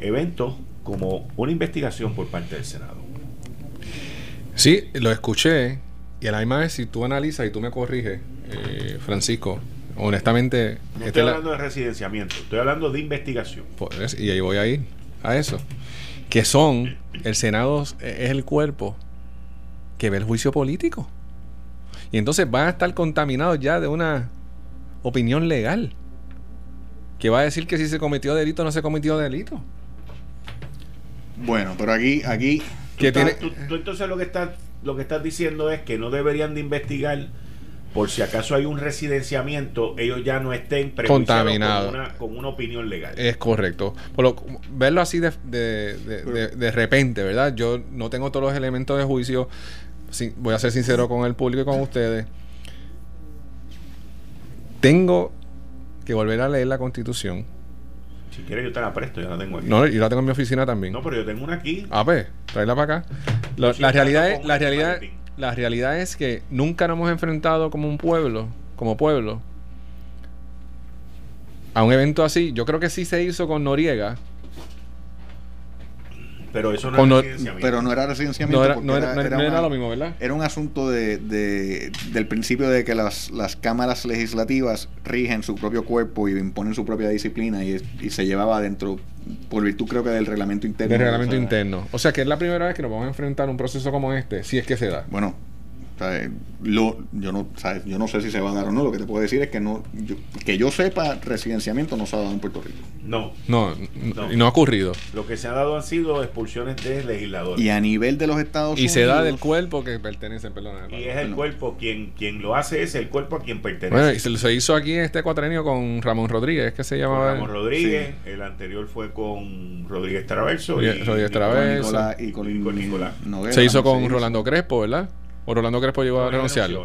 eventos como una investigación por parte del Senado. Sí, lo escuché y a la misma vez si tú analizas y tú me corriges, eh, Francisco, honestamente... No estoy hablando de residenciamiento, estoy hablando de investigación. Pues, y ahí voy a ir a eso. Que son, el Senado es el cuerpo que ve el juicio político. Y entonces van a estar contaminados ya de una opinión legal. Que va a decir que si se cometió delito no se cometió delito. Bueno, pero aquí, aquí tú, entonces lo que estás lo que estás diciendo es que no deberían de investigar por si acaso hay un residenciamiento, ellos ya no estén contaminados con una, opinión legal. Es correcto. Por verlo así de, de, repente, ¿verdad? Yo no tengo todos los elementos de juicio. Voy a ser sincero con el público y con ustedes. Tengo que volver a leer la constitución si quieres, yo te la presto, yo la tengo aquí. No, yo la tengo en mi oficina también. No, pero yo tengo una aquí. A ver, tráela para acá. la, realidad es, la, realidad, la realidad es que nunca nos hemos enfrentado como un pueblo, como pueblo, a un evento así. Yo creo que sí se hizo con Noriega, pero eso no, era residenciamiento. Pero no era residenciamiento. No era, lo mismo, ¿verdad? Era un asunto de, del principio de que las, las cámaras legislativas rigen su propio cuerpo y imponen su propia disciplina y, se llevaba adentro, por virtud creo que del reglamento interno. Del reglamento interno. O sea que es la primera vez que nos vamos a enfrentar a un proceso como este, si es que se da. Bueno, lo, yo, no, yo no sé si se va a dar o no. Lo que te puedo decir es que no que yo sepa, residenciamiento no se ha dado en Puerto Rico. No. No, no, no ha ocurrido. Lo que se ha dado han sido expulsiones de legisladores. Y a nivel de los Estados Unidos. Y se da del cuerpo que pertenece, perdón. Y es el cuerpo, quien, quien lo hace es el cuerpo a quien pertenece. Bueno, y se, hizo aquí en este cuatrenio con Ramón Rodríguez, que se llamaba. Ramón Rodríguez, el anterior fue con Rodríguez Traverso. Y, Rodríguez Traverso. Y con, Nicolás, se hizo con Rolando Crespo, ¿verdad? ¿O Rolando Crespo llegó a renunciarlo?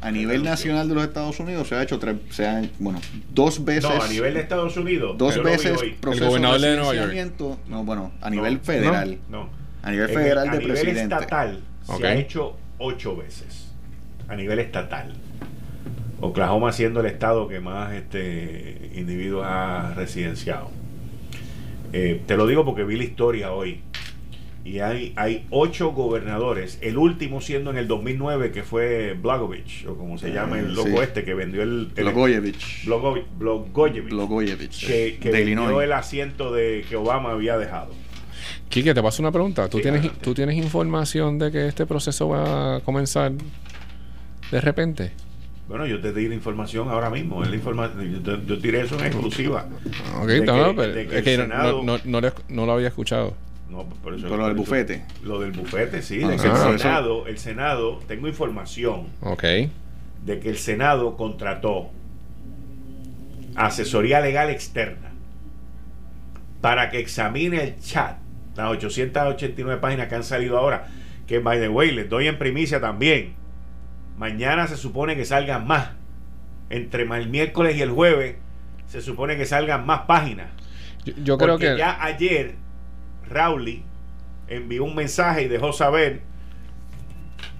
A nivel nacional de los Estados Unidos se ha hecho tres, se han, bueno, dos veces. No, a nivel de Estados Unidos. Dos veces proceso el gobernador de, Nueva York. No, bueno, a nivel federal. No, A nivel federal de presidente. A nivel estatal se ha hecho ocho veces. A nivel estatal. Oklahoma siendo el estado que más este individuos ha residenciado. Eh, te lo digo porque vi la historia hoy y hay, hay ocho gobernadores, el último siendo en el 2009 que fue Blagovich, o como se llama el loco este que vendió el... el Blagojevich. Blagojevich. Que, que vendió el asiento de que Obama había dejado. Quique, te paso una pregunta. ¿Tú, tienes, ¿Tú tienes información de que este proceso va a comenzar de repente? Bueno, yo te di la información ahora mismo. Es la información, yo, tiré eso en exclusiva. Ok, no, pero es que no, no, no lo había escuchado. No, por eso, Con lo del bufete. Lo del bufete, sí. de que el Senado, el Senado, tengo información. Ok. De que el Senado contrató asesoría legal externa para que examine el chat, las 889 páginas que han salido ahora, que by the way, les doy en primicia también. Mañana se supone que salgan más. Entre el miércoles y el jueves se supone que salgan más páginas. Yo, creo que ya ayer Rowley envió un mensaje y dejó saber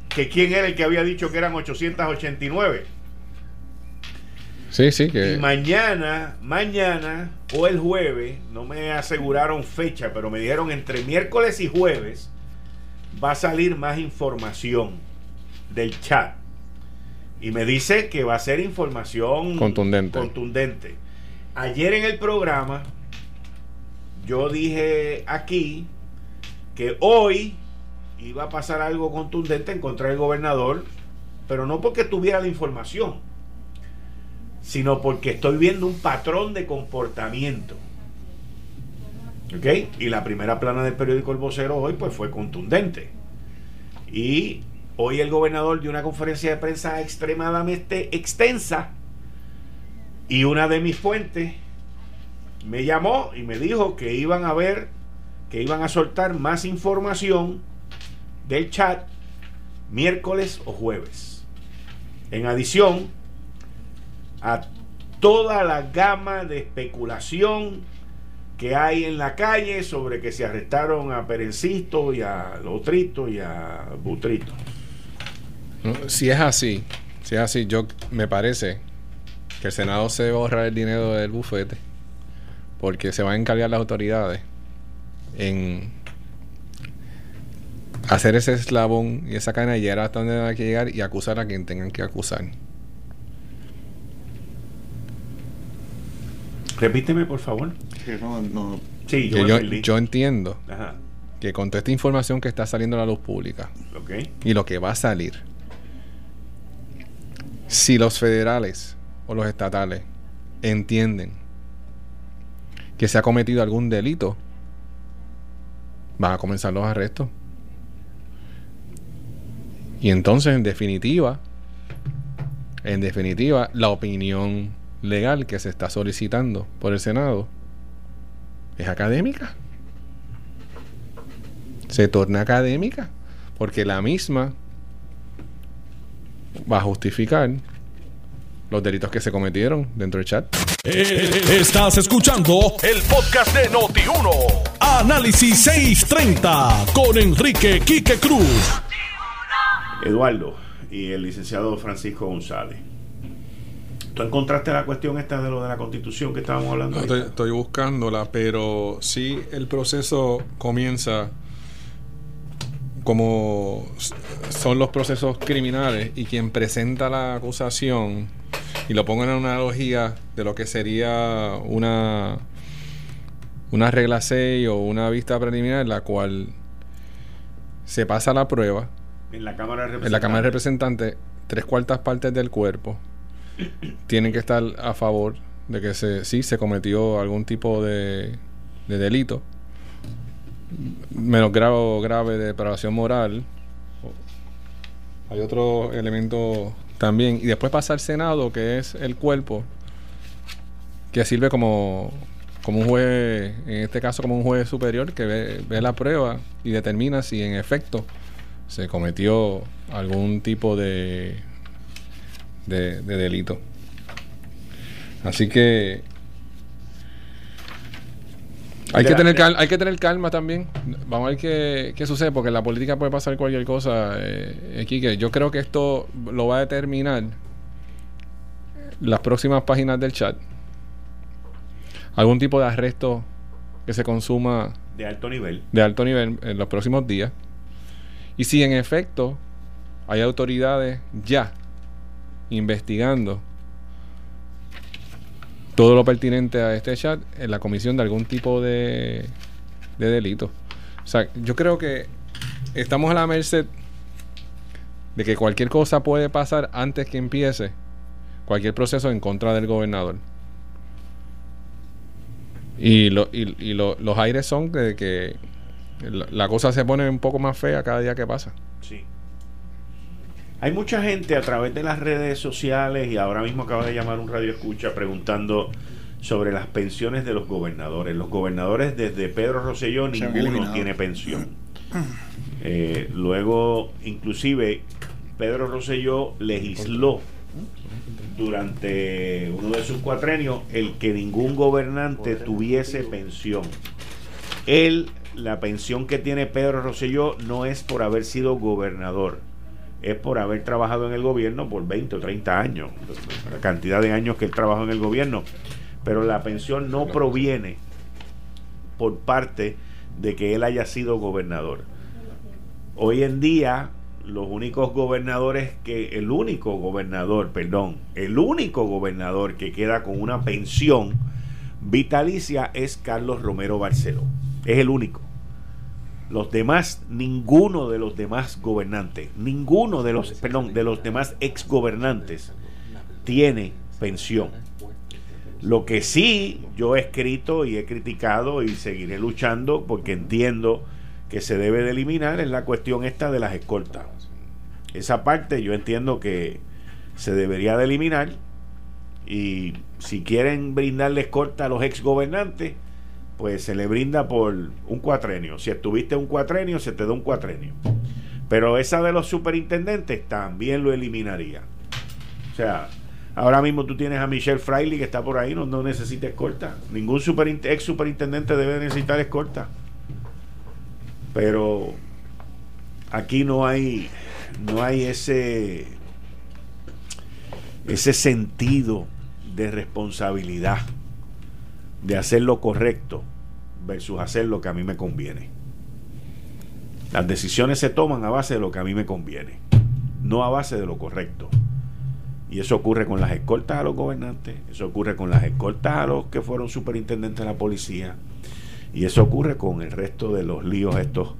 que quién era el que había dicho que eran 889. Sí, sí, que... Y mañana, mañana o el jueves, no me aseguraron fecha, pero me dijeron entre miércoles y jueves va a salir más información del chat. Y me dice que va a ser información contundente. contundente. Ayer en el programa yo dije aquí que hoy iba a pasar algo contundente en contra del gobernador, pero no porque tuviera la información, sino porque estoy viendo un patrón de comportamiento. ¿Ok? Y la primera plana del periódico El Vocero hoy pues fue contundente. Y hoy el gobernador dio una conferencia de prensa extremadamente extensa y una de mis fuentes me llamó y me dijo que iban a ver, que iban a soltar más información del chat miércoles o jueves. En adición a toda la gama de especulación que hay en la calle sobre que se arrestaron a Perencito y a Lotrito y a Butrito. Si es así, si es así, yo me parece que el Senado se ahorrar el dinero del bufete porque se van a encargar las autoridades en hacer ese eslabón y esa cadena llegar hasta donde hay que llegar y acusar a quien tengan que acusar. Repíteme, por favor. Sí, yo, yo, entiendo que con toda esta información que está saliendo a la luz pública y lo que va a salir, si los federales o los estatales entienden que se ha cometido algún delito, van a comenzar los arrestos. Y entonces, en definitiva, en definitiva, la opinión legal que se está solicitando por el Senado es académica. Se torna académica porque la misma va a justificar los delitos que se cometieron dentro del chat. Eh, estás escuchando el podcast de Noti1. Análisis 630 con Enrique Quique Cruz. Eduardo y el licenciado Francisco González. ¿Tú encontraste la cuestión esta de lo de la constitución que estábamos hablando? estoy, estoy, buscándola, pero sí el proceso comienza como son los procesos criminales y quien presenta la acusación y lo pongo en una analogía de lo que sería una una regla 6 o una vista preliminar en la cual se pasa la prueba En la Cámara de Representantes. En la Cámara de Representantes, tres cuartas partes del cuerpo tienen que estar a favor de que se, sí se cometió algún tipo de, de delito menos grave, grave de depravación moral. Hay otro elemento también. Y después pasa al Senado, que es el cuerpo, que sirve como, como un juez, en este caso como un juez superior, que ve, la prueba y determina si en efecto se cometió algún tipo de, de delito. Así que hay que, tener calma, hay que tener calma también. Vamos a ver qué, qué sucede, porque en la política puede pasar cualquier cosa. Eh, aquí que yo creo que esto lo va a determinar las próximas páginas del chat. Algún tipo de arresto que se consuma de alto nivel. De alto nivel en los próximos días. Y si en efecto hay autoridades ya investigando todo lo pertinente a este chat en la comisión de algún tipo de, de delito. O sea, yo creo que estamos a la merced de que cualquier cosa puede pasar antes que empiece cualquier proceso en contra del gobernador. Y, lo, y, los aires son de que la cosa se pone un poco más fea cada día que pasa. Sí. Hay mucha gente a través de las redes sociales y ahora mismo acaba de llamar un radio escucha preguntando sobre las pensiones de los gobernadores. Los gobernadores desde Pedro Rosselló ninguno tiene pensión. Eh, luego, inclusive, Pedro Rosselló legisló durante uno de sus cuatrenios el que ningún gobernante tuviese pensión. Él, la pensión que tiene Pedro Rosselló no es por haber sido gobernador es por haber trabajado en el gobierno por 20 o 30 años, la cantidad de años que él trabajó en el gobierno. Pero la pensión no proviene por parte de que él haya sido gobernador. Hoy en día, los únicos gobernadores que, el único gobernador, perdón, el único gobernador que queda con una pensión vitalicia es Carlos Romero Barceló. Es el único. Los demás, ninguno de los demás gobernantes, ninguno de los, perdón, de los demás exgobernantes tiene pensión. Lo que sí yo he escrito y he criticado y seguiré luchando porque entiendo que se debe de eliminar es la cuestión esta de las escoltas. Esa parte yo entiendo que se debería de eliminar y si quieren brindarle escolta a los exgobernantes, pues se le brinda por un cuatrenio. Si estuviste un cuatrenio, se te da un cuatrenio. Pero esa de los superintendentes también lo eliminaría. O sea, ahora mismo tú tienes a Michelle Freiley que está por ahí, no, no necesita escolta. Ningún ex superintendente debe necesitar escolta. Pero aquí no hay no hay ese ese sentido de responsabilidad de hacer lo correcto versus hacer lo que a mí me conviene. Las decisiones se toman a base de lo que a mí me conviene, no a base de lo correcto. Y eso ocurre con las escoltas a los gobernantes, eso ocurre con las escoltas a los que fueron superintendentes de la policía, y eso ocurre con el resto de los líos estos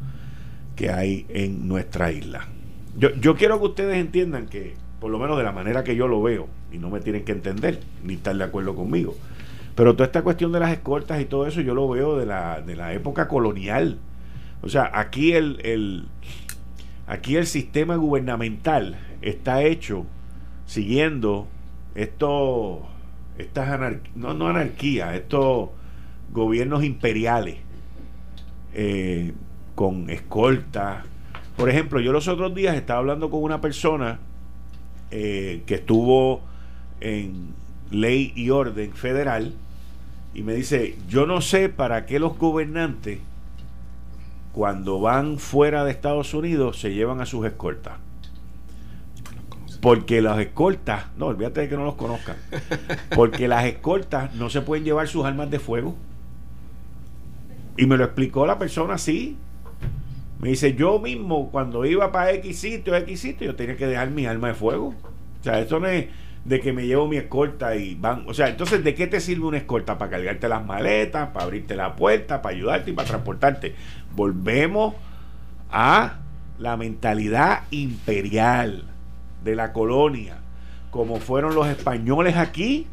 que hay en nuestra isla. Yo, yo quiero que ustedes entiendan que, por lo menos de la manera que yo lo veo, y no me tienen que entender, ni estar de acuerdo conmigo, pero toda esta cuestión de las escoltas y todo eso yo lo veo de la, de la época colonial. O sea, aquí el, el, aquí el sistema gubernamental está hecho siguiendo estos, estas no, no anarquía, estos gobiernos imperiales eh, con escoltas. Por ejemplo, yo los otros días estaba hablando con una persona eh, que estuvo en ley y orden federal y me dice, yo no sé para qué los gobernantes cuando van fuera de Estados Unidos se llevan a sus escoltas. Porque las escoltas, no, olvídate de que no los conozcan, porque las escoltas no se pueden llevar sus armas de fuego. Y me lo explicó la persona así. Me dice, yo mismo cuando iba para X sitio, X sitio, yo tenía que dejar mi arma de fuego. O sea, eso no es, de que me llevo mi escolta y van. O sea, entonces, ¿de qué te sirve una escolta? Para cargarte las maletas, para abrirte la puerta, para ayudarte y para transportarte. Volvemos a la mentalidad imperial de la colonia, como fueron los españoles aquí,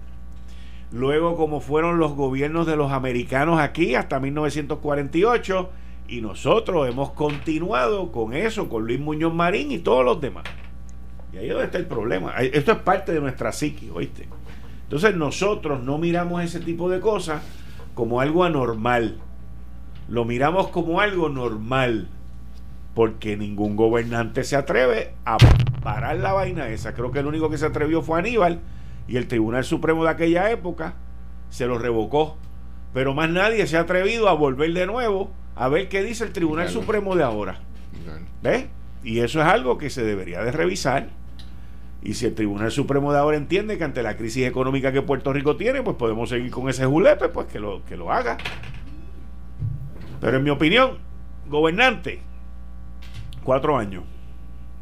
luego como fueron los gobiernos de los americanos aquí hasta 1948, y nosotros hemos continuado con eso, con Luis Muñoz Marín y todos los demás. Y ahí es donde está el problema. Esto es parte de nuestra psiqui, ¿oíste? Entonces nosotros no miramos ese tipo de cosas como algo anormal. Lo miramos como algo normal. Porque ningún gobernante se atreve a parar la vaina esa. Creo que el único que se atrevió fue Aníbal. Y el Tribunal Supremo de aquella época se lo revocó. Pero más nadie se ha atrevido a volver de nuevo a ver qué dice el Tribunal Supremo de ahora. ¿Ves? Y eso es algo que se debería de revisar. Y si el Tribunal Supremo de ahora entiende que ante la crisis económica que Puerto Rico tiene, pues podemos seguir con ese julepe, pues que lo, que lo haga. Pero en mi opinión, gobernante, cuatro años.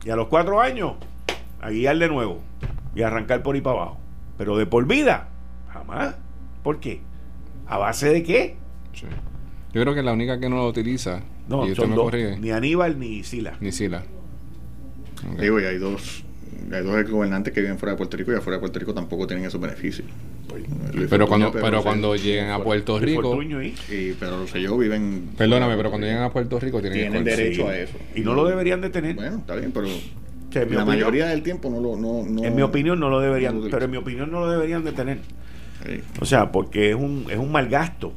Y a los cuatro años, a guiar de nuevo y arrancar por ahí para abajo. Pero de por vida, jamás. ¿Por qué? ¿A base de qué? Yo creo que la única que no lo utiliza, no, son dos, ni Aníbal ni Sila. Ni Sila. Digo, y hay dos hay dos gobernantes que viven fuera de Puerto Rico y afuera de Puerto Rico tampoco tienen esos beneficios. pero cuando, pero cuando llegan a Puerto Rico. Y, pero los yo viven. Perdóname, pero cuando llegan a Puerto Rico tienen, derecho a eso. Y no lo deberían de tener. Bueno, está bien, pero. la mayoría del tiempo no lo. No, en mi opinión no lo deberían. pero en mi opinión no lo deberían de tener. O sea, porque es un, es un mal gasto.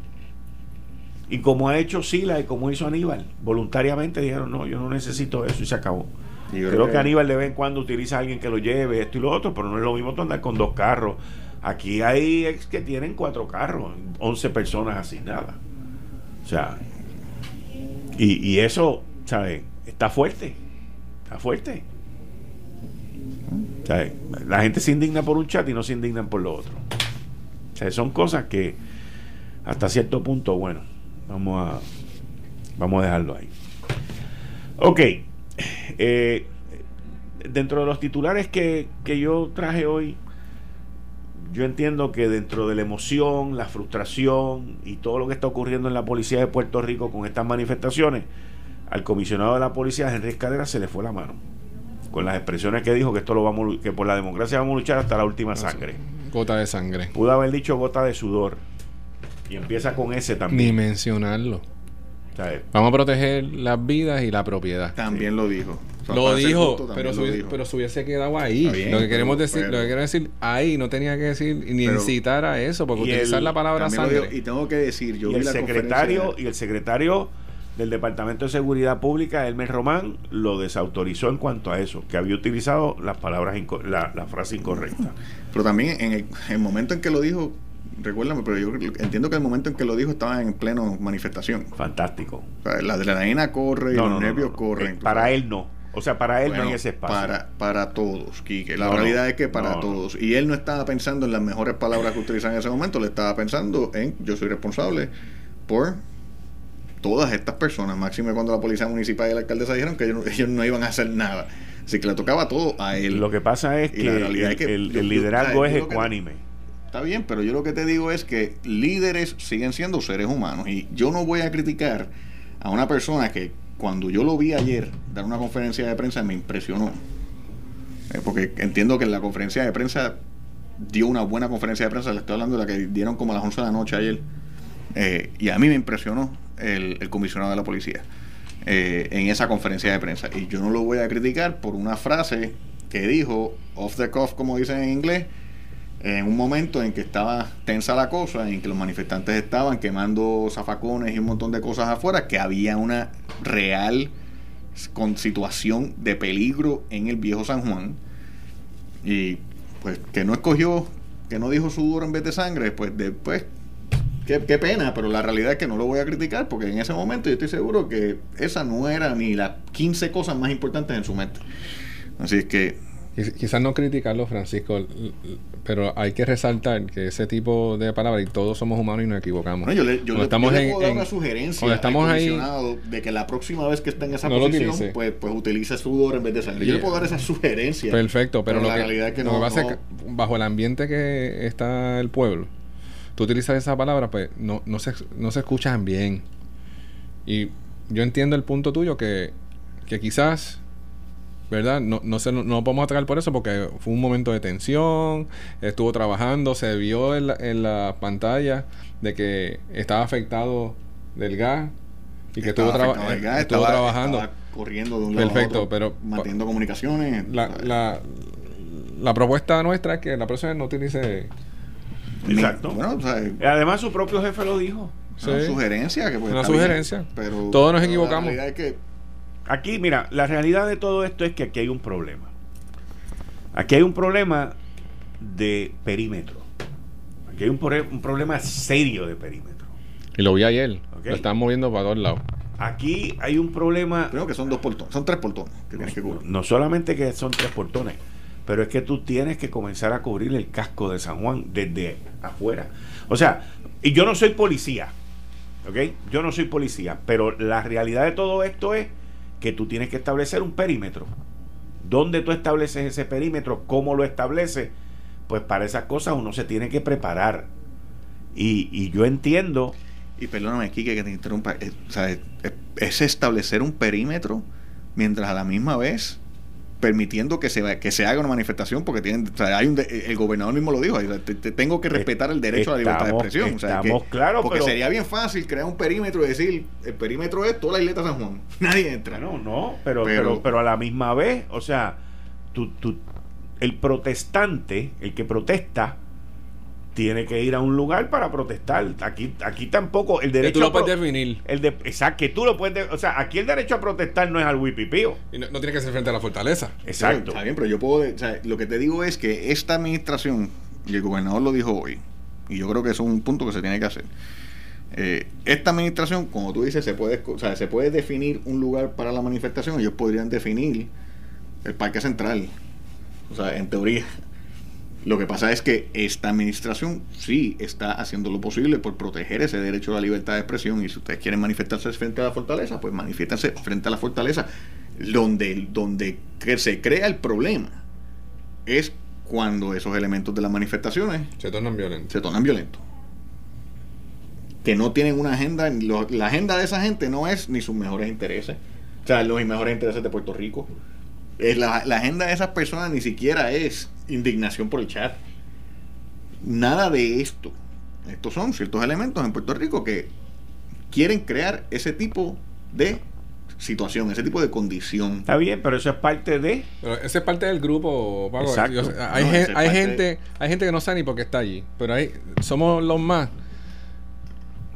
Y como ha hecho Sila y como hizo Aníbal, voluntariamente dijeron, no, yo no necesito eso y se acabó. Creo, que, Aníbal de vez en cuando utiliza a alguien que lo lleve, esto y lo otro, pero no es lo mismo andar con dos carros. Aquí hay ex que tienen cuatro carros, 11 personas asignadas. O sea, y, y eso, ¿sabes? Está fuerte. Está fuerte. La gente se indigna por un chat y no se indignan por lo otro. O sea, son cosas que hasta cierto punto, bueno, vamos a, vamos a dejarlo ahí. Ok. Eh, dentro de los titulares que, que yo traje hoy, yo entiendo que dentro de la emoción, la frustración y todo lo que está ocurriendo en la policía de Puerto Rico con estas manifestaciones, al comisionado de la policía, Henry Escalera, se le fue la mano. Con las expresiones que dijo que esto lo vamos que por la democracia vamos a luchar hasta la última sangre. Gota de sangre. Pudo haber dicho gota de sudor. Y empieza con ese también. Ni mencionarlo. Vamos a proteger las vidas y la propiedad. También lo dijo. lo, dijo, pero pero se hubiese quedado ahí. lo que queremos decir, lo que quiero decir, ahí no tenía que decir ni incitar a eso, porque utilizar la palabra sangre. y tengo que decir, yo y el secretario y el secretario del Departamento de Seguridad Pública, Elmer Román, lo desautorizó en cuanto a eso, que había utilizado las palabras la, la frase incorrecta. Pero también en el momento en que lo dijo, recuérdame, pero yo entiendo que el momento en que lo dijo estaba en pleno manifestación. Fantástico. la adrenalina corre y los nervios corren. Eh, para él no. O sea, para él no hay ese espacio. Para, para todos, Quique. La realidad es que para todos. Y él no estaba pensando en las mejores palabras que utilizan en ese momento, le estaba pensando en yo soy responsable por todas estas personas. Máxime cuando la policía municipal y la alcaldesa dijeron que ellos no, iban a hacer nada. Así que le tocaba todo a él. Lo que pasa es que, el, liderazgo es ecuánime. Está bien, pero yo lo que te digo es que líderes siguen siendo seres humanos y yo no voy a criticar a una persona que cuando yo lo vi ayer dar una conferencia de prensa me impresionó. Eh, porque entiendo que en la conferencia de prensa dio una buena conferencia de prensa, le estoy hablando de la que dieron como a las 11 de la noche ayer. Eh, y a mí me impresionó el, comisionado de la policía eh, en esa conferencia de prensa. Y yo no lo voy a criticar por una frase que dijo, off the cuff, como dicen en inglés, en un momento en que estaba tensa la cosa, en que los manifestantes estaban quemando zafacones y un montón de cosas afuera, que había una real con situación de peligro en el viejo San Juan. Y pues que no escogió, que no dijo sudor en vez de sangre, pues después, qué, qué pena, pero la realidad es que no lo voy a criticar, porque en ese momento yo estoy seguro que esa no era ni las 15 cosas más importantes en su mente. Así es que Quizás no criticarlo, Francisco, pero hay que resaltar que ese tipo de palabras, y todos somos humanos y nos equivocamos. yo le, yo estamos puedo dar una sugerencia estamos ahí, de que la próxima vez que esté en esa posición, pues, pues utilice sudor en vez de sangre. Yo le puedo dar esa sugerencia. Perfecto, pero, la realidad es que no, bajo el ambiente que está el pueblo, tú utilizas esa palabra, pues no, no, se, no se escuchan bien. Y yo entiendo el punto tuyo que que quizás ¿verdad? No, no, se, no, podemos atacar por eso porque fue un momento de tensión, estuvo trabajando, se vio en la, en la pantalla de que estaba afectado del gas y que estuvo, estuvo trabajando. corriendo de un lado Perfecto, a otro, pero manteniendo comunicaciones. La, la, la, propuesta nuestra es que la persona no utilice. Exacto. Bueno, Además, su propio jefe lo dijo. Una sugerencia. Que una sugerencia. pero Todos nos equivocamos. que Aquí, mira, la realidad de todo esto es que aquí hay un problema. Aquí hay un problema de perímetro. Aquí hay un, un problema serio de perímetro. Y lo vi ayer. Lo están moviendo para todos lados. Aquí hay un problema. Creo que son dos portones, son tres portones que tienes que cubrir. No solamente que son tres portones, pero es que tú tienes que comenzar a cubrir el casco de San Juan desde afuera. O sea, y yo no soy policía, ¿ok? Yo no soy policía, pero la realidad de todo esto es que tú tienes que establecer un perímetro. ¿Dónde tú estableces ese perímetro? ¿Cómo lo estableces? Pues para esas cosas uno se tiene que preparar. Y, y yo entiendo. Y perdóname, aquí que te interrumpa. Eh, es establecer un perímetro mientras a la misma vez permitiendo que se que se haga una manifestación porque tienen hay un el gobernador mismo lo dijo tengo que respetar el derecho a la libertad de expresión estamos claros porque sería bien fácil crear un perímetro y decir el perímetro es toda la isleta San Juan nadie entra. No no pero pero, pero, a la misma vez o sea tú, tú, el protestante el que protesta tiene que ir a un lugar para protestar. Aquí, aquí tampoco el derecho. Que tú lo puedes definir. El de, exacto, que tú lo puedes. O sea, aquí el derecho a protestar no es al wipipío. Y no, tiene que ser frente a la fortaleza. Exacto. está bien, pero yo puedo. O sea, lo que te digo es que esta administración, y el gobernador lo dijo hoy, y yo creo que eso es un punto que se tiene que hacer. Eh, esta administración, como tú dices, se puede, o sea, se puede definir un lugar para la manifestación. Ellos podrían definir el Parque Central. O sea, en teoría. Lo que pasa es que esta administración sí está haciendo lo posible por proteger ese derecho a la libertad de expresión y si ustedes quieren manifestarse frente a la fortaleza, pues manifiéstense frente a la fortaleza. Donde, donde se crea el problema es cuando esos elementos de las manifestaciones se tornan violentos. Se tornan violentos. Que no tienen una agenda, la agenda de esa gente no es ni sus mejores intereses, o sea, los mejores intereses de Puerto Rico. Es la, la agenda de esas personas ni siquiera es indignación por el chat. Nada de esto. Estos son ciertos elementos en Puerto Rico que quieren crear ese tipo de situación, ese tipo de condición. Está bien, pero eso es parte de. Pero ese es parte del grupo, hay, hay gente, hay gente que no sabe ni por qué está allí. Pero hay, somos los más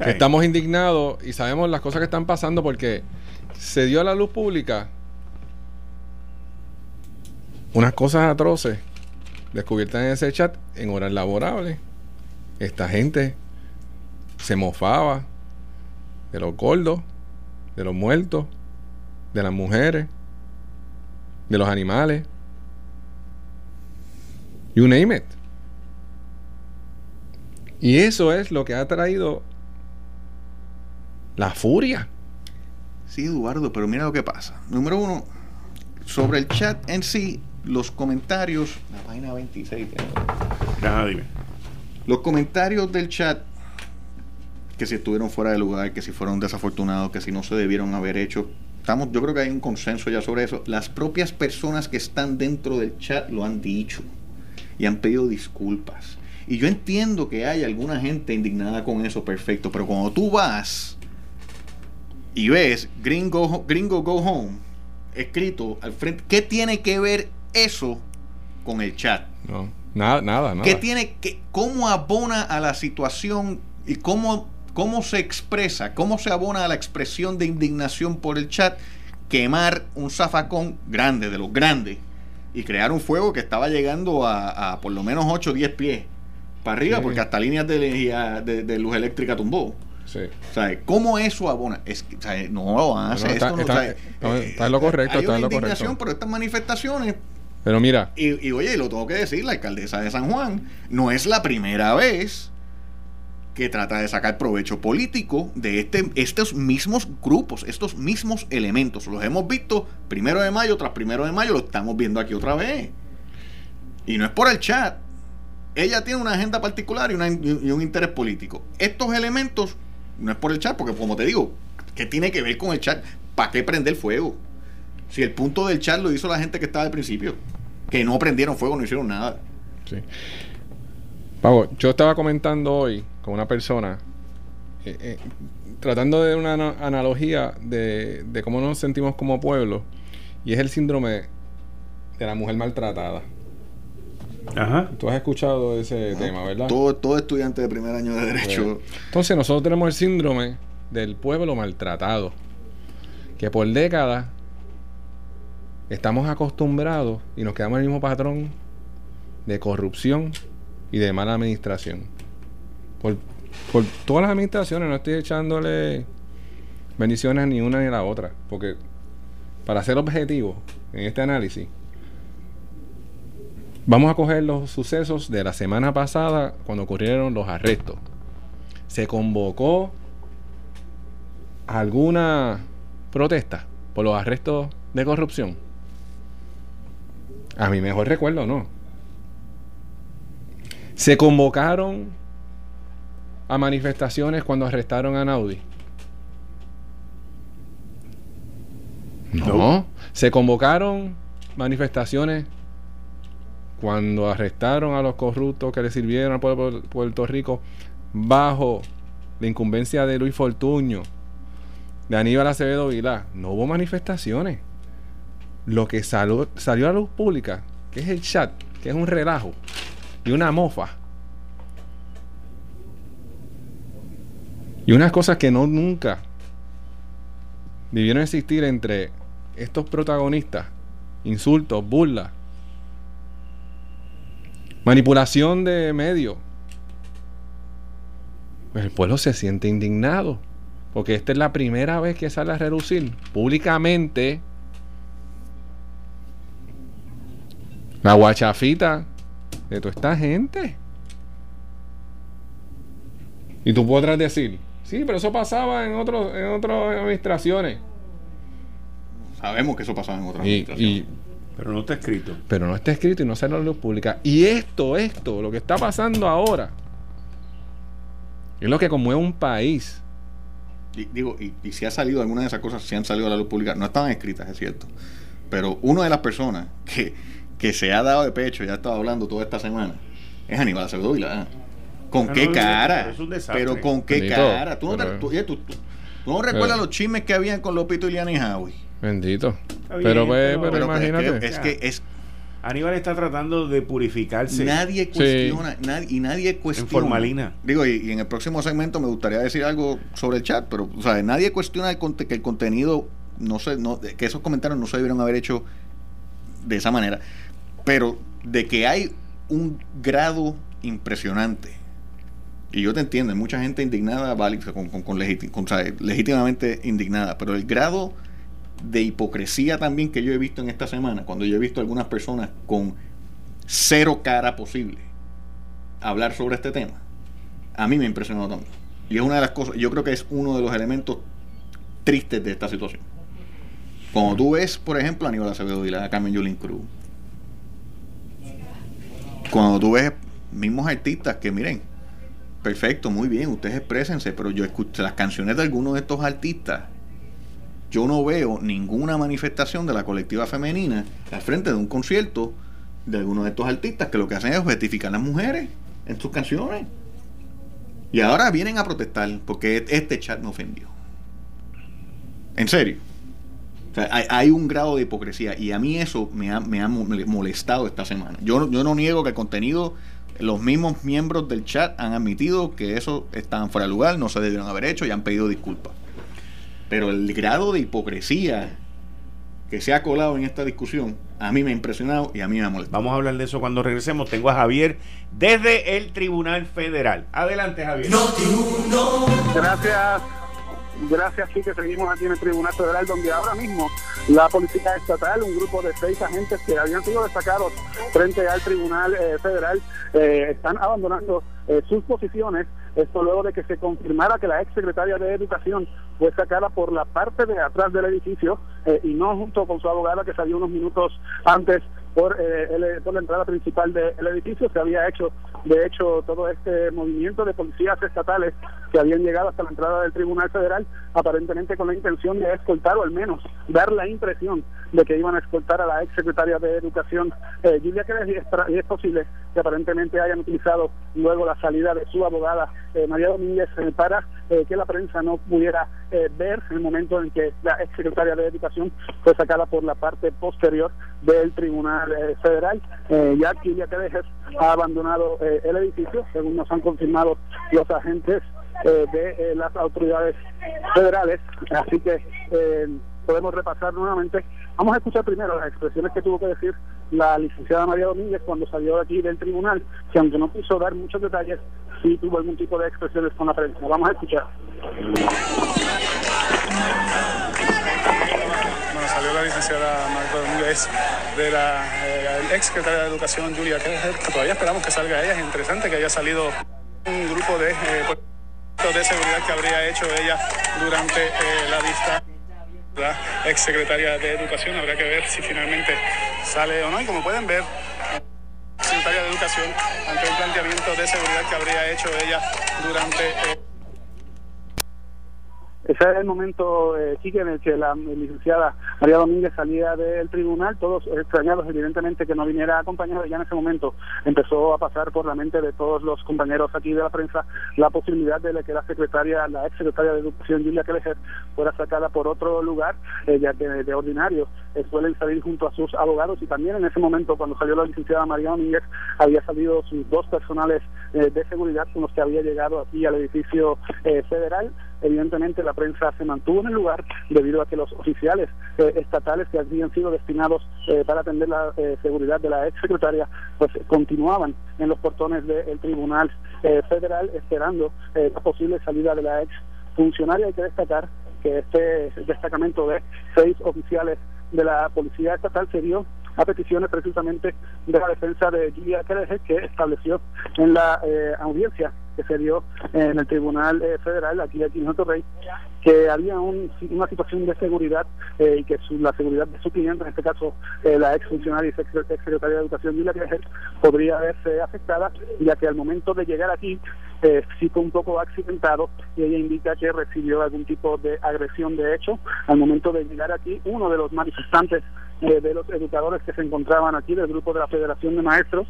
que estamos indignados y sabemos las cosas que están pasando porque se dio a la luz pública unas cosas atroces descubiertas en ese chat en horas laborables. Esta gente se mofaba de los gordos, de los muertos, de las mujeres, de los animales. You name it. Y eso es lo que ha traído la furia. Sí, Eduardo, pero mira lo que pasa. Número uno, sobre el chat en sí, los comentarios. La página 26. dime. Los comentarios del chat, que si estuvieron fuera de lugar, que si fueron desafortunados, que si no se debieron haber hecho. Estamos, yo creo que hay un consenso ya sobre eso. Las propias personas que están dentro del chat lo han dicho y han pedido disculpas. Y yo entiendo que hay alguna gente indignada con eso, perfecto, pero cuando tú vas y ves Gringo, Gringo Go Home escrito al frente, ¿qué tiene que ver eso con el chat? No, nada, nada, nada. ¿Qué tiene que, cómo abona a la situación y cómo, cómo se expresa, cómo se abona a la expresión de indignación por el chat? Quemar un zafacón grande, de los grandes, y crear un fuego que estaba llegando a, por lo menos 8 o 10 pies para arriba, porque hasta líneas de, de, luz eléctrica tumbó. Sí. ¿Cómo eso abona? Es, no lo hace. está, en lo correcto. Hay una indignación por estas manifestaciones pero mira. Y, oye, lo tengo que decir, la alcaldesa de San Juan no es la primera vez que trata de sacar provecho político de este, estos mismos grupos, estos mismos elementos. Los hemos visto primero de mayo tras primero de mayo, lo estamos viendo aquí otra vez. Y no es por el chat. Ella tiene una agenda particular y, y un interés político. Estos elementos no es por el chat, porque como te digo, ¿qué tiene que ver con el chat? ¿Para qué prender fuego? Si el punto del chat lo hizo la gente que estaba al principio, que no prendieron fuego, no hicieron nada. Sí. Pavo, yo estaba comentando hoy con una persona, eh, eh, tratando de una analogía de, de cómo nos sentimos como pueblo, y es el síndrome de la mujer maltratada. Ajá. Tú has escuchado ese tema, ¿verdad? Todo, todo estudiante de primer año de derecho. entonces nosotros tenemos el síndrome del pueblo maltratado, que por décadas estamos acostumbrados y nos quedamos en el mismo patrón de corrupción y de mala administración. Por, por todas las administraciones, no estoy echándole bendiciones ni una ni la otra, porque para ser objetivo en este análisis, Vamos a coger los sucesos de la semana pasada cuando ocurrieron los arrestos. Se convocó alguna protesta por los arrestos de corrupción. A mi mejor recuerdo, no. Se convocaron a manifestaciones cuando arrestaron a Naudi. No. Se convocaron manifestaciones cuando arrestaron a los corruptos que le sirvieron al pueblo de Puerto Rico bajo la incumbencia de Luis Fortuño, de Aníbal Acevedo Vilá, no hubo manifestaciones. Lo que salió, salió a la luz pública, que es el chat, que es un relajo y una mofa. Y unas cosas que no nunca debieron existir entre estos protagonistas, insultos, burlas, Manipulación de medios. Pues el pueblo se siente indignado. Porque esta es la primera vez que sale a reducir públicamente la guachafita de toda esta gente. Y tú podrás decir, sí, pero eso pasaba en, otros en otras administraciones. Sabemos que eso pasaba en otras administraciones. Pero no está escrito. Pero no está escrito y no sale a la luz pública. Y esto, esto, lo que está pasando ahora, es lo que conmueve un país. Y, digo, y, si ha salido alguna de esas cosas, si han salido a la luz pública, no estaban escritas, es cierto. Pero una de las personas que, que se ha dado de pecho, ya estado hablando toda esta semana, es Aníbal Acevedo Vilá. ¿Con ah, qué cara? pero con qué cara. ¿Tú no, tú, no recuerdas los chismes que habían con Lopito, Iliana y Howie? Bendito. pero, pues, pero, imagínate. Es que, es Aníbal está tratando de purificarse. Nadie cuestiona, nadie, y nadie cuestiona. En formalina. Digo, y, en el próximo segmento me gustaría decir algo sobre el chat, pero, o sea, nadie cuestiona el, que el contenido, no sé, no, que esos comentarios no se debieron haber hecho de esa manera. Pero de que hay un grado impresionante y yo te entiendo, hay mucha gente indignada, con, con, con, legítimamente indignada, pero el grado de hipocresía también que yo he visto en esta semana, cuando yo he visto algunas personas con cero cara posible hablar sobre este tema, a mí me impresionó también. Y es una de las cosas, yo creo que es uno de los elementos tristes de esta situación. Cuando tú ves, por ejemplo, a Aníbal Acevedo y la Carmen Yulín Cruz, cuando tú ves mismos artistas que miren, perfecto, muy bien, ustedes exprésense, pero yo escucho las canciones de algunos de estos artistas yo no veo ninguna manifestación de la colectiva femenina al frente de un concierto de algunos de estos artistas que lo que hacen es objetificar a las mujeres en sus canciones. Y ahora vienen a protestar porque este chat me ofendió. En serio. Hay, un grado de hipocresía y a mí eso me ha, me ha molestado esta semana. Yo, yo no niego que el contenido, los mismos miembros del chat han admitido que eso estaban fuera de lugar, no se debieron haber hecho y han pedido disculpas. Pero el grado de hipocresía que se ha colado en esta discusión, a mí me ha impresionado y a mí me ha molestado. Vamos a hablar de eso cuando regresemos. Tengo a Javier desde el Tribunal Federal. Adelante, Javier. Gracias. Gracias, sí, que seguimos aquí en el Tribunal Federal, donde ahora mismo la Policía Estatal, un grupo de seis agentes que habían sido destacados frente al Tribunal eh, Federal, eh, están abandonando eh, sus posiciones. Esto luego de que se confirmara que la ex secretaria de Educación fue sacada por la parte de atrás del edificio eh, y no junto con su abogada que salió unos minutos antes por, eh, por la entrada principal del edificio. Se había hecho, de hecho, todo este movimiento de policías estatales que habían llegado hasta la entrada del Tribunal Federal, aparentemente con la intención de escoltar o al menos dar la impresión de que iban a escoltar a la ex secretaria de Educación, eh, Julia Quérez, y es, posible que aparentemente hayan utilizado luego la salida de su abogada, eh, María Domínguez, eh, para eh, que la prensa no pudiera ver el momento en que la ex secretaria de Educación fue sacada por la parte posterior del Tribunal Federal. ya Julia Quérez ha abandonado el edificio, según nos han confirmado los agentes de las autoridades federales. Así que podemos repasar nuevamente. Vamos a escuchar primero las expresiones que tuvo que decir la licenciada María Domínguez cuando salió de aquí del tribunal, que aunque no quiso dar muchos detalles, sí tuvo algún tipo de expresiones con la prensa. Vamos a escuchar. Bueno, salió la licenciada María Domínguez de la eh, ex secretaria de Educación, Julia que Todavía esperamos que salga ella. Es interesante que haya salido un grupo de, eh, de seguridad que habría hecho ella durante eh, la vista la ex secretaria de Educación. Habrá que ver si finalmente sale o no. Y como pueden ver, secretaria de Educación, ante un planteamiento de seguridad que habría hecho ella durante... Eh, ese es el momento, eh, en el que la licenciada María Domínguez salía del tribunal, todos extrañados evidentemente que no viniera acompañado, y ya en ese momento empezó a pasar por la mente de todos los compañeros aquí de la prensa la posibilidad de que la secretaria, la ex secretaria de Educación, Julia Keleher, fuera sacada por otro lugar, eh, ya que de ordinario eh, suelen salir junto a sus abogados, y también en ese momento, cuando salió la licenciada María Domínguez, había salido sus dos personales eh, de seguridad con los que había llegado aquí al edificio federal evidentemente la prensa se mantuvo en el lugar debido a que los oficiales eh, estatales que habían sido destinados eh, para atender la eh, seguridad de la ex secretaria pues continuaban en los portones del tribunal federal esperando la posible salida de la ex funcionaria hay que destacar que este destacamento de seis oficiales de la policía estatal se dio a peticiones precisamente de la defensa de Julia Kereje que estableció en la audiencia que se dio en el Tribunal eh, Federal, aquí, aquí en Rey, que había una situación de seguridad eh, y que la seguridad de su cliente, en este caso eh, la ex funcionaria y ex secretaria de Educación, Julia podría verse afectada, ya que al momento de llegar aquí sí fue un poco accidentado y ella indica que recibió algún tipo de agresión de hecho. Al momento de llegar aquí, uno de los manifestantes de los educadores que se encontraban aquí del grupo de la Federación de Maestros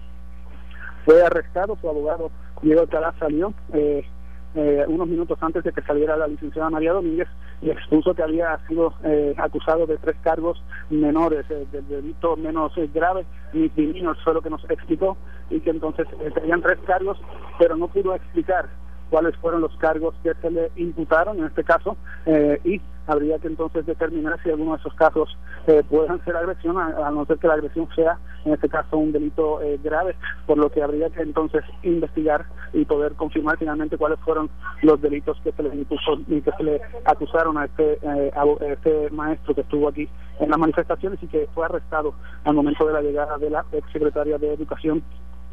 fue arrestado, su abogado Diego Alcalá salió eh, eh, unos minutos antes de que saliera la licenciada María Domínguez y expuso que había sido eh, acusado de tres cargos menores, del delito menos grave, misdemeanor fue lo que nos explicó, y que entonces tenían tres cargos, pero no pudo explicar cuáles fueron los cargos que se le imputaron en este caso y habría que entonces determinar si alguno de esos casos eh, puedan ser agresión, a, no ser que la agresión sea, en este caso, un delito eh, grave, por lo que habría que entonces investigar y poder confirmar finalmente cuáles fueron los delitos que se le impuso y que se le acusaron a este, eh, a este maestro que estuvo aquí en las manifestaciones y que fue arrestado al momento de la llegada de la ex secretaria de Educación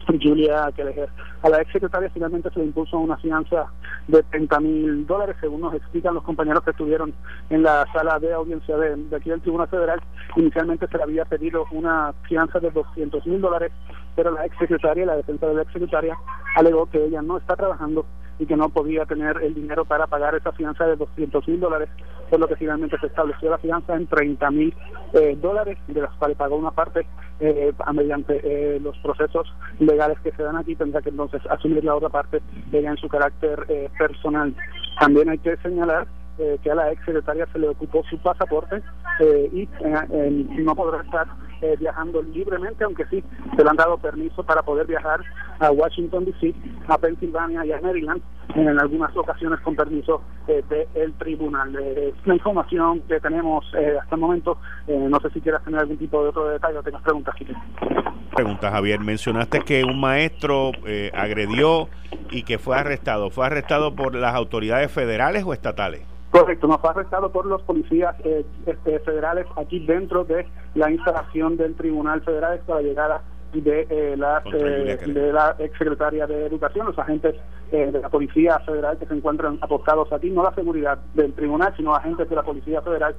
Julia Kelleher. A la ex secretaria finalmente se le impuso una fianza de 30 mil dólares, según nos explican los compañeros que estuvieron en la sala de audiencia de, aquí del Tribunal Federal. Inicialmente se le había pedido una fianza de 200 mil dólares, pero la ex secretaria, la defensa de la ex secretaria, alegó que ella no está trabajando y que no podía tener el dinero para pagar esa fianza de 200 mil dólares, por lo que finalmente se estableció la fianza en 30 mil eh, dólares, de las cuales pagó una parte eh, mediante eh, los procesos legales que se dan aquí, tendrá que entonces asumir la otra parte en su carácter personal. También hay que señalar que a la ex secretaria se le ocupó su pasaporte y no podrá estar eh, viajando libremente, aunque sí se le han dado permiso para poder viajar a Washington DC, a Pensilvania y a Maryland, en algunas ocasiones con permiso eh, del tribunal. Eh, la información que tenemos hasta el momento, no sé si quieras tener algún tipo de otro detalle o tengas preguntas, Pregunta, Javier. Mencionaste que un maestro agredió y que fue arrestado. ¿Fue arrestado por las autoridades federales o estatales? Correcto, nos fue arrestado por los policías eh, este, federales aquí dentro de la instalación del Tribunal Federal. Esto a la llegada de, eh, la, eh, de la exsecretaria de Educación, los agentes eh, de la Policía Federal que se encuentran apostados aquí, no la seguridad del tribunal, sino agentes de la Policía Federal,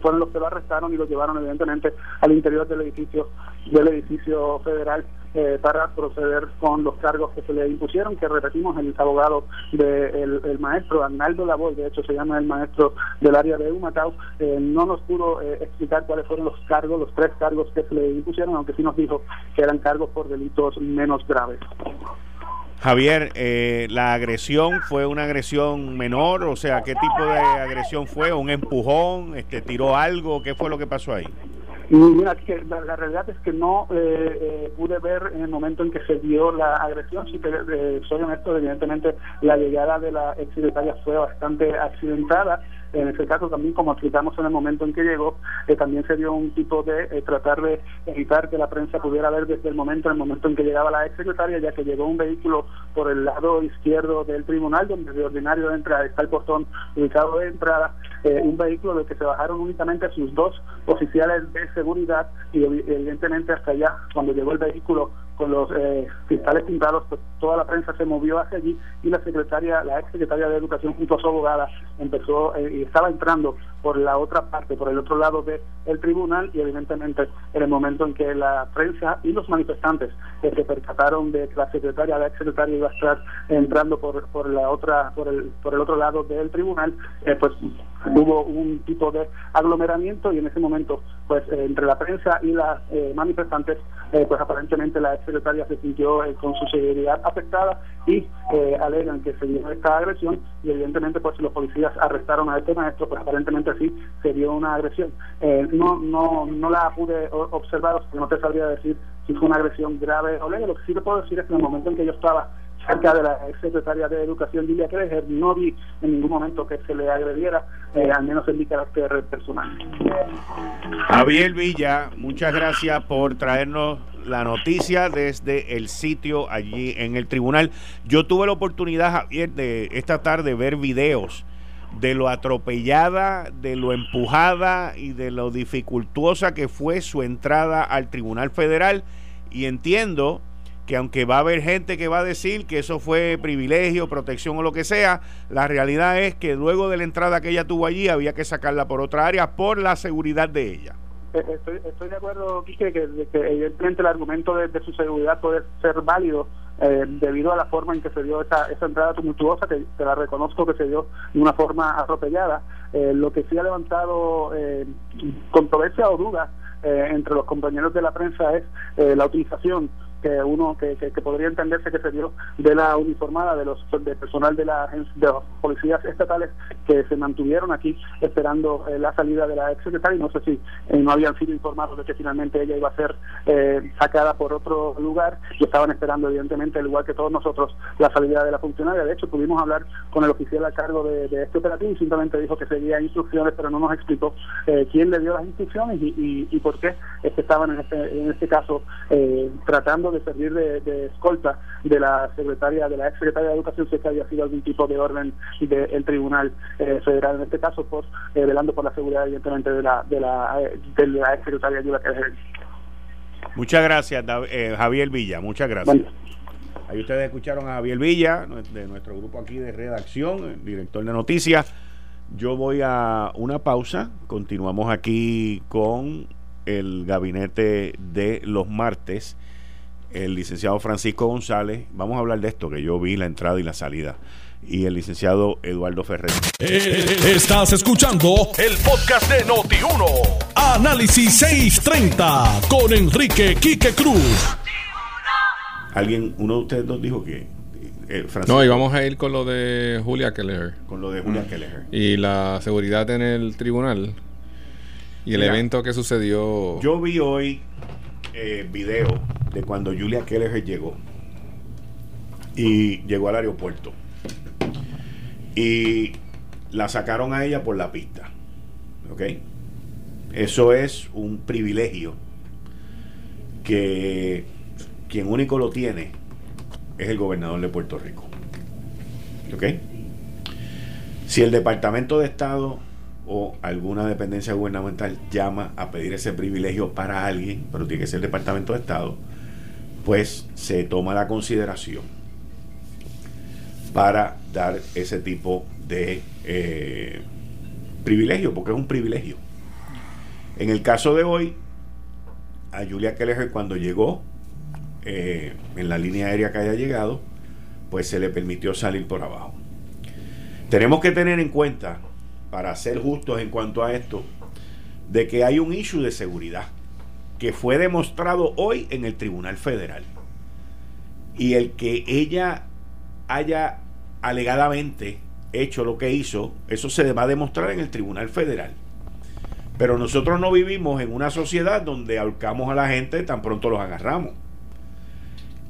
fueron los que lo arrestaron y lo llevaron evidentemente al interior del edificio del edificio federal eh, para proceder con los cargos que se le impusieron, que repetimos, el abogado del el maestro Arnaldo Lavoy, de hecho se llama el maestro del área de Humatau, eh, no nos pudo eh, explicar cuáles fueron los cargos, los tres cargos que se le impusieron, aunque sí nos dijo que eran cargos por delitos menos graves. Javier, ¿la agresión fue una agresión menor? O sea, ¿qué tipo de agresión fue? ¿Un empujón? Este, ¿Tiró algo? ¿Qué fue lo que pasó ahí? Que la, realidad es que no eh, eh, pude ver en el momento en que se dio la agresión, sí que eh, soy honesto, evidentemente la llegada de la ex fue bastante accidentada, en ese caso también, como explicamos en el momento en que llegó, eh, también se dio un tipo de eh, tratar de evitar que la prensa pudiera ver desde el momento, en el momento en que llegaba la ex secretaria, ya que llegó un vehículo por el lado izquierdo del tribunal, donde de ordinario entra, está el portón ubicado de entrada, eh, un vehículo del que se bajaron únicamente sus dos oficiales de seguridad y evidentemente hasta allá, cuando llegó el vehículo con los eh, cristales pintados, pues toda la prensa se movió hacia allí y la secretaria, la ex secretaria de Educación junto a su abogada empezó eh, y estaba entrando por la otra parte, por el otro lado del el tribunal y evidentemente en el momento en que la prensa y los manifestantes se percataron de que la secretaria, la ex secretaria iba a estar entrando por, por la otra, por el, por el otro lado del tribunal, eh, pues hubo un tipo de aglomeramiento y en ese momento pues entre la prensa y las manifestantes pues aparentemente la ex secretaria se sintió eh, con su seguridad afectada y eh, alegan que se dio esta agresión y evidentemente pues los policías arrestaron a este maestro, pues aparentemente sí se dio una agresión. Eh, no no no la pude observar, o no te sabría decir si fue una agresión grave o leve. Lo que sí te puedo decir es que en el momento en que yo estaba cerca de la ex secretaria de Educación, Lilia Kreger, no vi en ningún momento que se le agrediera, al menos en mi carácter personal. Javier Villa, muchas gracias por traernos la noticia desde el sitio allí en el tribunal. Yo tuve la oportunidad, Javier, de esta tarde ver videos de lo atropellada, de lo empujada y de lo dificultuosa que fue su entrada al Tribunal Federal y entiendo que aunque va a haber gente que va a decir que eso fue privilegio, protección o lo que sea, la realidad es que luego de la entrada que ella tuvo allí había que sacarla por otra área por la seguridad de ella. Eh, estoy, de acuerdo, Quique, que, evidentemente el argumento de, su seguridad puede ser válido eh, debido a la forma en que se dio esa, esa entrada tumultuosa, que te la reconozco que se dio de una forma atropellada. Eh, lo que sí ha levantado controversia o duda entre los compañeros de la prensa es la utilización que uno que, que, podría entenderse que se dio de la uniformada de los de personal de la de los policías estatales que se mantuvieron aquí esperando eh, la salida de la ex secretaria. Y no sé si eh, no habían sido informados de que finalmente ella iba a ser eh, sacada por otro lugar. Y estaban esperando evidentemente al igual que todos nosotros la salida de la funcionaria. De hecho pudimos hablar con el oficial a cargo de, este operativo y simplemente dijo que seguía instrucciones pero no nos explicó quién le dio las instrucciones y, y, por qué es estaban en este en este caso tratando de servir de, escolta de la secretaria, de la ex secretaria de Educación, si que había sido algún tipo de orden del Tribunal eh, Federal, en este caso, por eh, velando por la seguridad, evidentemente, de la, de la, eh, de la ex secretaria Muchas gracias, Javier Villa, muchas gracias. Ahí ustedes escucharon a Javier Villa, de nuestro grupo aquí de redacción, director de noticias. Yo voy a una pausa, continuamos aquí con el gabinete de los martes el licenciado Francisco González. Vamos a hablar de esto, que yo vi la entrada y la salida. Y el licenciado Eduardo Ferrer. Eh, estás escuchando el podcast de Noti1. Análisis 630 con Enrique Quique Cruz. Alguien, uno de ustedes dos dijo que eh, no, íbamos a ir con lo de Julia Keller. Con lo de Julia Keller. Y la seguridad en el tribunal. Y el evento que sucedió. Yo vi hoy eh, video de cuando Julia Keller llegó y llegó al aeropuerto y la sacaron a ella por la pista. ¿Ok? Eso es un privilegio que quien único lo tiene es el gobernador de Puerto Rico. ¿Ok? Si el Departamento de Estado o alguna dependencia gubernamental llama a pedir ese privilegio para alguien, pero tiene que ser el Departamento de Estado, pues se toma la consideración para dar ese tipo de eh, privilegio, porque es un privilegio. En el caso de hoy, a Julia Keller cuando llegó eh, en la línea aérea que haya llegado, pues se le permitió salir por abajo. Tenemos que tener en cuenta, para ser justos en cuanto a esto, de que hay un issue de seguridad que fue demostrado hoy en el Tribunal Federal. Y el que ella haya alegadamente hecho lo que hizo, eso se va a demostrar en el Tribunal Federal. Pero nosotros no vivimos en una sociedad donde ahorcamos a la gente tan pronto los agarramos.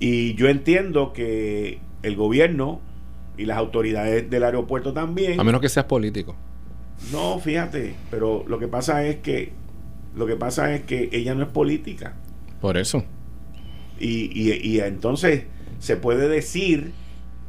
Y yo entiendo que el gobierno y las autoridades del aeropuerto también. A menos que seas político. No, fíjate, pero lo que pasa es que lo que pasa es que ella no es política. Por eso. Y, y, entonces se puede decir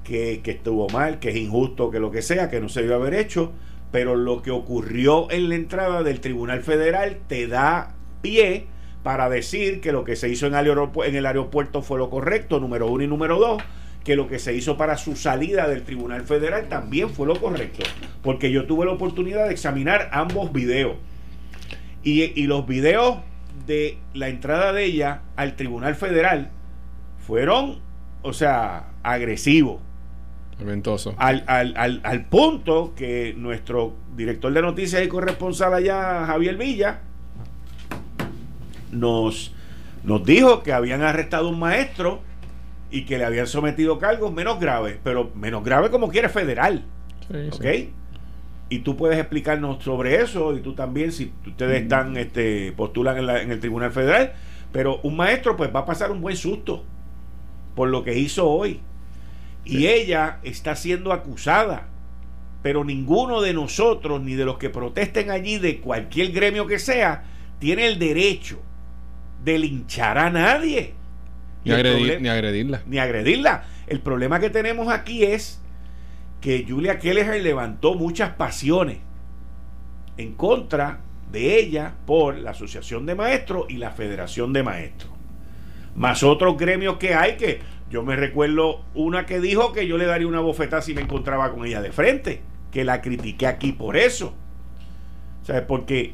que, que, estuvo mal, que es injusto, que lo que sea, que no se debe haber hecho, pero lo que ocurrió en la entrada del Tribunal Federal te da pie para decir que lo que se hizo en el, en el aeropuerto fue lo correcto, número uno y número dos, que lo que se hizo para su salida del Tribunal Federal también fue lo correcto, porque yo tuve la oportunidad de examinar ambos videos. Y, los videos de la entrada de ella al Tribunal Federal fueron, o sea, agresivos. Ventoso. Al, al, al, punto que nuestro director de noticias y corresponsal allá, Javier Villa, nos, nos dijo que habían arrestado un maestro y que le habían sometido cargos menos graves, pero menos grave como quiere federal. ¿Ok? Y tú puedes explicarnos sobre eso, y tú también, si ustedes están, este, postulan en, el Tribunal Federal, pero un maestro pues va a pasar un buen susto por lo que hizo hoy. Y ella está siendo acusada, pero ninguno de nosotros, ni de los que protesten allí, de cualquier gremio que sea, tiene el derecho de linchar a nadie. Ni, agredirla. Ni agredirla. El problema que tenemos aquí es que Julia Kelleher levantó muchas pasiones en contra de ella por la Asociación de Maestros y la Federación de Maestros. Más otros gremios que hay que yo me recuerdo una que dijo que yo le daría una bofetada si me encontraba con ella de frente, que la critiqué aquí por eso. ¿Sabes? Porque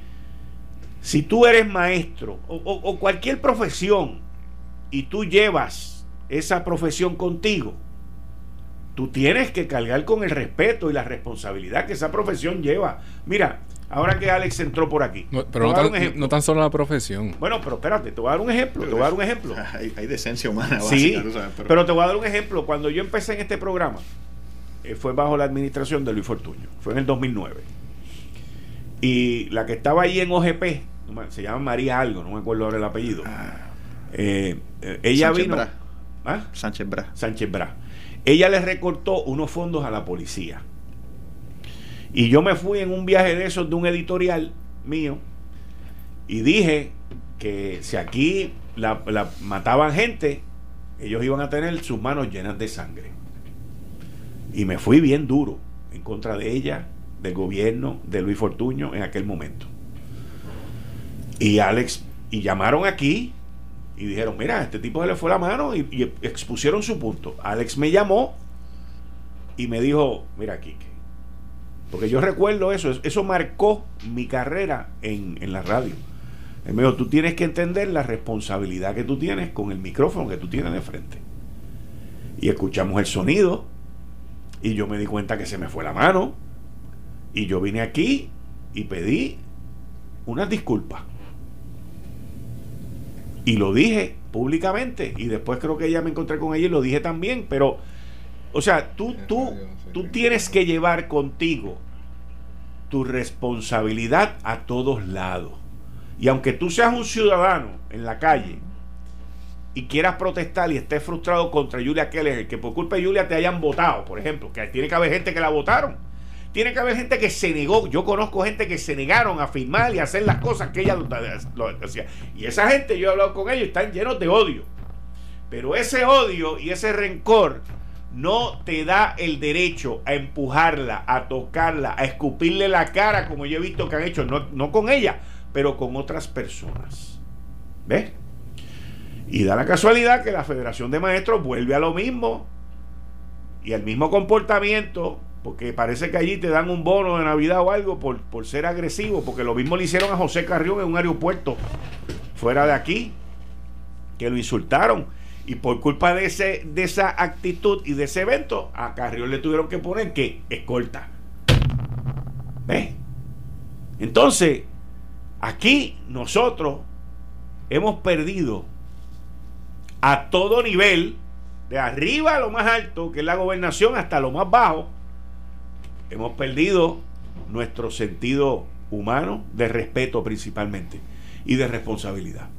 si tú eres maestro o cualquier profesión y tú llevas esa profesión contigo, tú tienes que cargar con el respeto y la responsabilidad que esa profesión lleva. Mira, ahora que Alex entró por aquí. pero no tan, solo la profesión. Bueno, pero espérate, te voy a dar un ejemplo. te voy a dar un ejemplo. Hay, decencia humana. Sí, pero... te voy a dar un ejemplo. Cuando yo empecé en este programa, eh, fue bajo la administración de Luis Fortuño. Fue en el 2009. Y la que estaba ahí en OGP, se llama María Algo, no me acuerdo ahora el apellido. Ah. Eh, eh, ella vino. ¿Ah? Sánchez Bra. Sánchez Bra. Ella le recortó unos fondos a la policía. Y yo me fui en un viaje de esos de un editorial mío y dije que si aquí la, mataban gente, ellos iban a tener sus manos llenas de sangre. Y me fui bien duro en contra de ella, del gobierno, de Luis Fortuño en aquel momento. Y Alex, y llamaron aquí y dijeron, mira, este tipo se le fue la mano y, expusieron su punto. Alex me llamó y me dijo, mira, Kike, porque yo recuerdo eso, eso marcó mi carrera en, en la radio. Él me dijo, tú tienes que entender la responsabilidad que tú tienes con el micrófono que tú tienes de frente. Y escuchamos el sonido y yo me di cuenta que se me fue la mano y yo vine aquí y pedí unas disculpas y lo dije públicamente. Y después creo que ya me encontré con ella y lo dije también. Pero, o sea, tú, tú, tú tienes que llevar contigo tu responsabilidad a todos lados. Y aunque tú seas un ciudadano en la calle y quieras protestar y estés frustrado contra Julia Keller, que por culpa de Julia te hayan votado, por ejemplo, que tiene que haber gente que la votaron tiene que haber gente que se negó. Yo conozco gente que se negaron a firmar y a hacer las cosas que ella lo hacía. Y esa gente, yo he hablado con ellos, están llenos de odio. Pero ese odio y ese rencor no te da el derecho a empujarla, a tocarla, a escupirle la cara, como yo he visto que han hecho, no, no con ella, pero con otras personas. ¿Ves? Y da la casualidad que la Federación de Maestros vuelve a lo mismo y el mismo comportamiento, porque parece que allí te dan un bono de Navidad o algo por, por ser agresivo, porque lo mismo le hicieron a José Carrión en un aeropuerto fuera de aquí, que lo insultaron. Y por culpa de, ese, de esa actitud y de ese evento, a Carrión le tuvieron que poner que escolta. ¿Ves? Entonces, aquí nosotros hemos perdido a todo nivel, de arriba a lo más alto, que es la gobernación, hasta lo más bajo, hemos perdido nuestro sentido humano, de respeto principalmente, y de responsabilidad.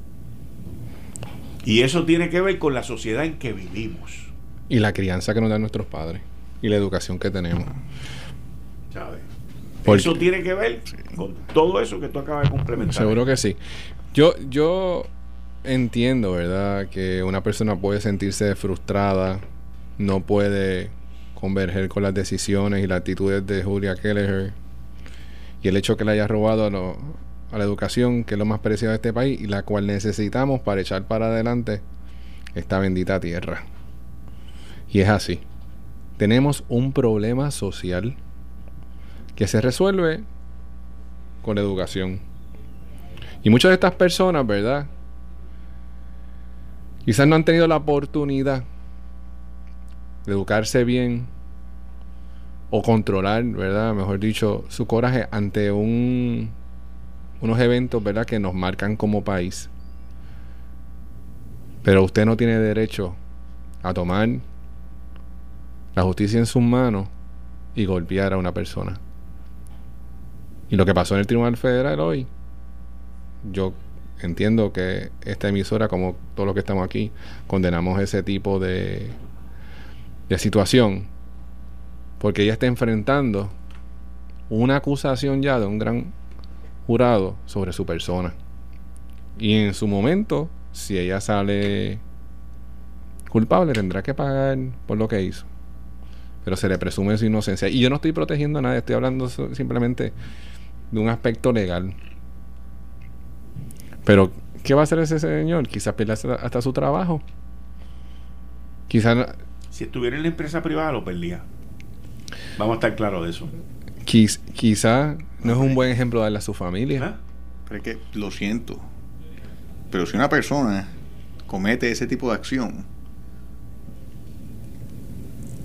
Y eso tiene que ver con la sociedad en que vivimos. Y la crianza que nos dan nuestros padres. Y la educación que tenemos. ¿Sabes? eso tiene que ver con todo eso que tú acabas de complementar. Seguro que sí. Yo, yo entiendo, ¿verdad? Que una persona puede sentirse frustrada, no puede converger con las decisiones y las actitudes de Julia Kelleher y el hecho que le haya robado a, a la educación, que es lo más preciado de este país y la cual necesitamos para echar para adelante esta bendita tierra. Y es así. Tenemos un problema social que se resuelve con la educación. Y muchas de estas personas, ¿verdad? Quizás no han tenido la oportunidad educarse bien o controlar, ¿verdad? Mejor dicho, su coraje ante un, unos eventos, ¿verdad? Que nos marcan como país. Pero usted no tiene derecho a tomar la justicia en sus manos y golpear a una persona. Y lo que pasó en el Tribunal Federal hoy, yo entiendo que esta emisora, como todos los que estamos aquí, condenamos ese tipo de, de situación, porque ella está enfrentando una acusación ya de un gran jurado sobre su persona. Y en su momento, si ella sale culpable, tendrá que pagar por lo que hizo. Pero se le presume su inocencia. Y yo no estoy protegiendo a nadie, estoy hablando simplemente de un aspecto legal. Pero, ¿qué va a hacer ese señor? Quizás pierda hasta su trabajo. Quizás. Si estuviera en la empresa privada, lo perdía. Vamos a estar claros de eso. quizás no es un buen ejemplo darle a su familia. ¿Ah? Pero es que, lo siento. Pero si una persona comete ese tipo de acción,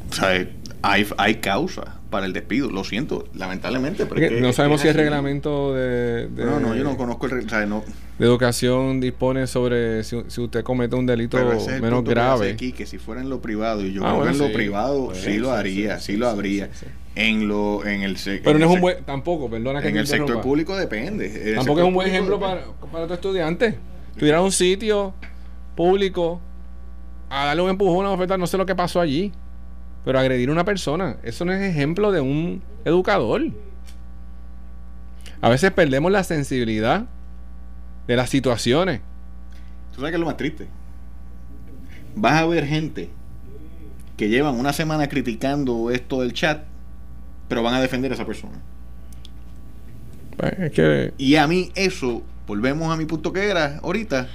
o sea, hay, hay causa para el despido. Lo siento, lamentablemente. no sabemos si el reglamento de, No, no, yo no conozco el reglamento. De educación dispone sobre si, usted comete un delito menos grave. Aquí, que si fuera en lo privado, y yo ah, creo que en lo privado pues sí lo haría, sí, lo habría. En lo en el Pero no es un buen tampoco, perdona que En el sector público depende. tampoco es un buen ejemplo para, para tu estudiante. Tuviera un sitio público a darle un empujón a una oferta, no sé lo que pasó allí. Pero agredir a una persona, eso no es ejemplo de un educador. A veces perdemos la sensibilidad de las situaciones. ¿Tú sabes qué es lo más triste? Vas a ver gente que llevan una semana criticando esto del chat, pero van a defender a esa persona. Pues, y a mí eso, volvemos a mi punto que era ahorita,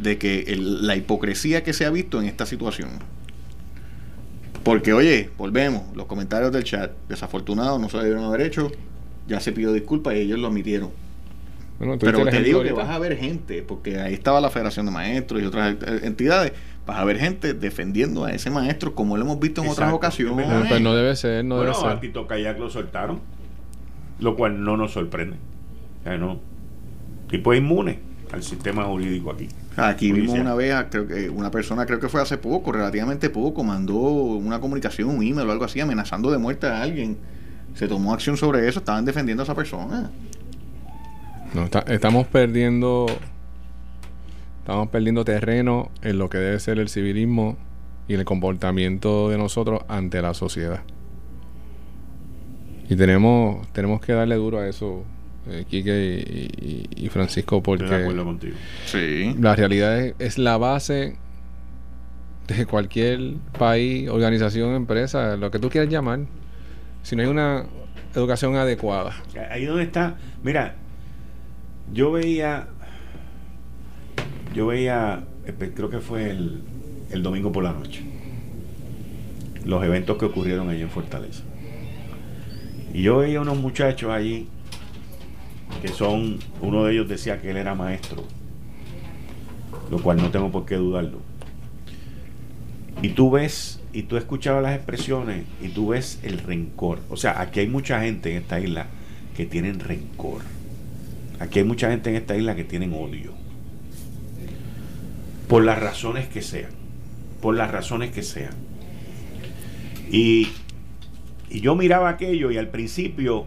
de que la hipocresía que se ha visto en esta situación. Porque, oye, volvemos, los comentarios del chat, desafortunados, no se debieron haber hecho, ya se pidió disculpas y ellos lo admitieron. Pero te digo que vas a ver gente, porque ahí estaba la Federación de Maestros y otras entidades, vas a ver gente defendiendo a ese maestro como lo hemos visto en otras ocasiones. Pero pues no debe ser, no debe ser. a Tito Kayak lo soltaron, lo cual no nos sorprende. O sea, no. Tipo inmune al sistema jurídico aquí. Aquí vimos una vez, creo que una persona, creo que fue hace poco, relativamente poco, mandó una comunicación, un email o algo así, amenazando de muerte a alguien. Se tomó acción sobre eso, estaban defendiendo a esa persona. No, estamos perdiendo. Estamos perdiendo terreno en lo que debe ser el civilismo y el comportamiento de nosotros ante la sociedad. Y tenemos, tenemos que darle duro a eso eh, y, Francisco, porque la realidad es, la base de cualquier país, organización, empresa, lo que tú quieras llamar, si no hay una educación adecuada. Ahí donde está, mira, yo veía, yo veía creo que fue el, el domingo por la noche, los eventos que ocurrieron allí en Fortaleza. Y yo veía unos muchachos allí que son, uno de ellos decía que él era maestro, lo cual no tengo por qué dudarlo. Y tú ves, y tú escuchabas las expresiones, y tú ves el rencor. O sea, aquí hay mucha gente en esta isla que tienen rencor. Aquí hay mucha gente en esta isla que tienen odio. Por las razones que sean. Por las razones que sean. Y, y yo miraba aquello y al principio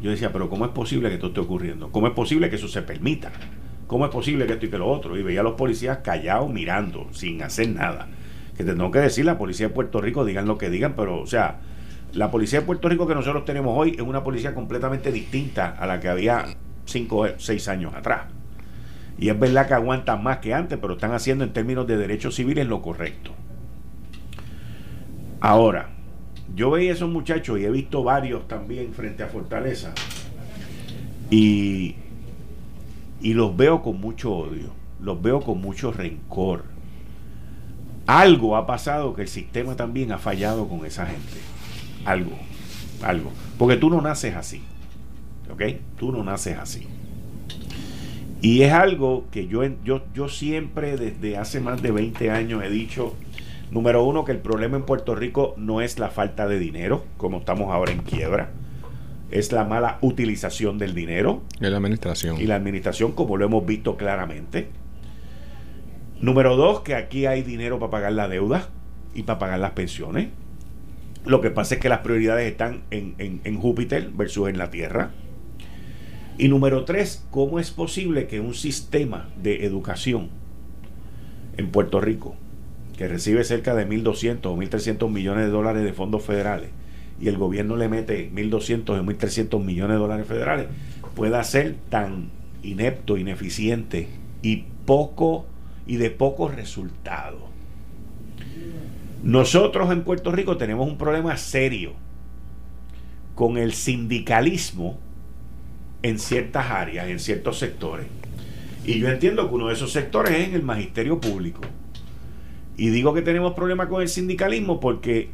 yo decía, pero ¿cómo es posible que esto esté ocurriendo? ¿Cómo es posible que eso se permita? ¿Cómo es posible que esto y que lo otro? Y veía a los policías callados mirando, sin hacer nada. Que tengo que decir, la policía de Puerto Rico, digan lo que digan, pero, o sea, la policía de Puerto Rico que nosotros tenemos hoy es una policía completamente distinta a la que había cinco o seis años atrás. Y es verdad que aguantan más que antes, pero están haciendo en términos de derechos civiles lo correcto. Ahora, yo veía esos muchachos y he visto varios también frente a Fortaleza y, y los veo con mucho odio, los veo con mucho rencor. Algo ha pasado que el sistema también ha fallado con esa gente. Algo, algo. Porque tú no naces así. ¿Ok? Tú no naces así. Y es algo que yo, yo, yo siempre desde hace más de 20 años he dicho Número uno, que el problema en Puerto Rico no es la falta de dinero, como estamos ahora en quiebra. Es la mala utilización del dinero. Y la administración. Y la administración, como lo hemos visto claramente. Número dos, que aquí hay dinero para pagar la deuda y para pagar las pensiones. Lo que pasa es que las prioridades están en, en Júpiter versus en la Tierra. Y número tres, ¿cómo es posible que un sistema de educación en Puerto Rico que recibe cerca de 1.200 o 1.300 millones de dólares de fondos federales y el gobierno le mete 1.200 o 1.300 millones de dólares federales, pueda ser tan inepto, ineficiente y poco y de poco resultado. Nosotros en Puerto Rico tenemos un problema serio con el sindicalismo en ciertas áreas, en ciertos sectores. Y yo entiendo que uno de esos sectores es en el magisterio público. Y digo que tenemos problemas con el sindicalismo porque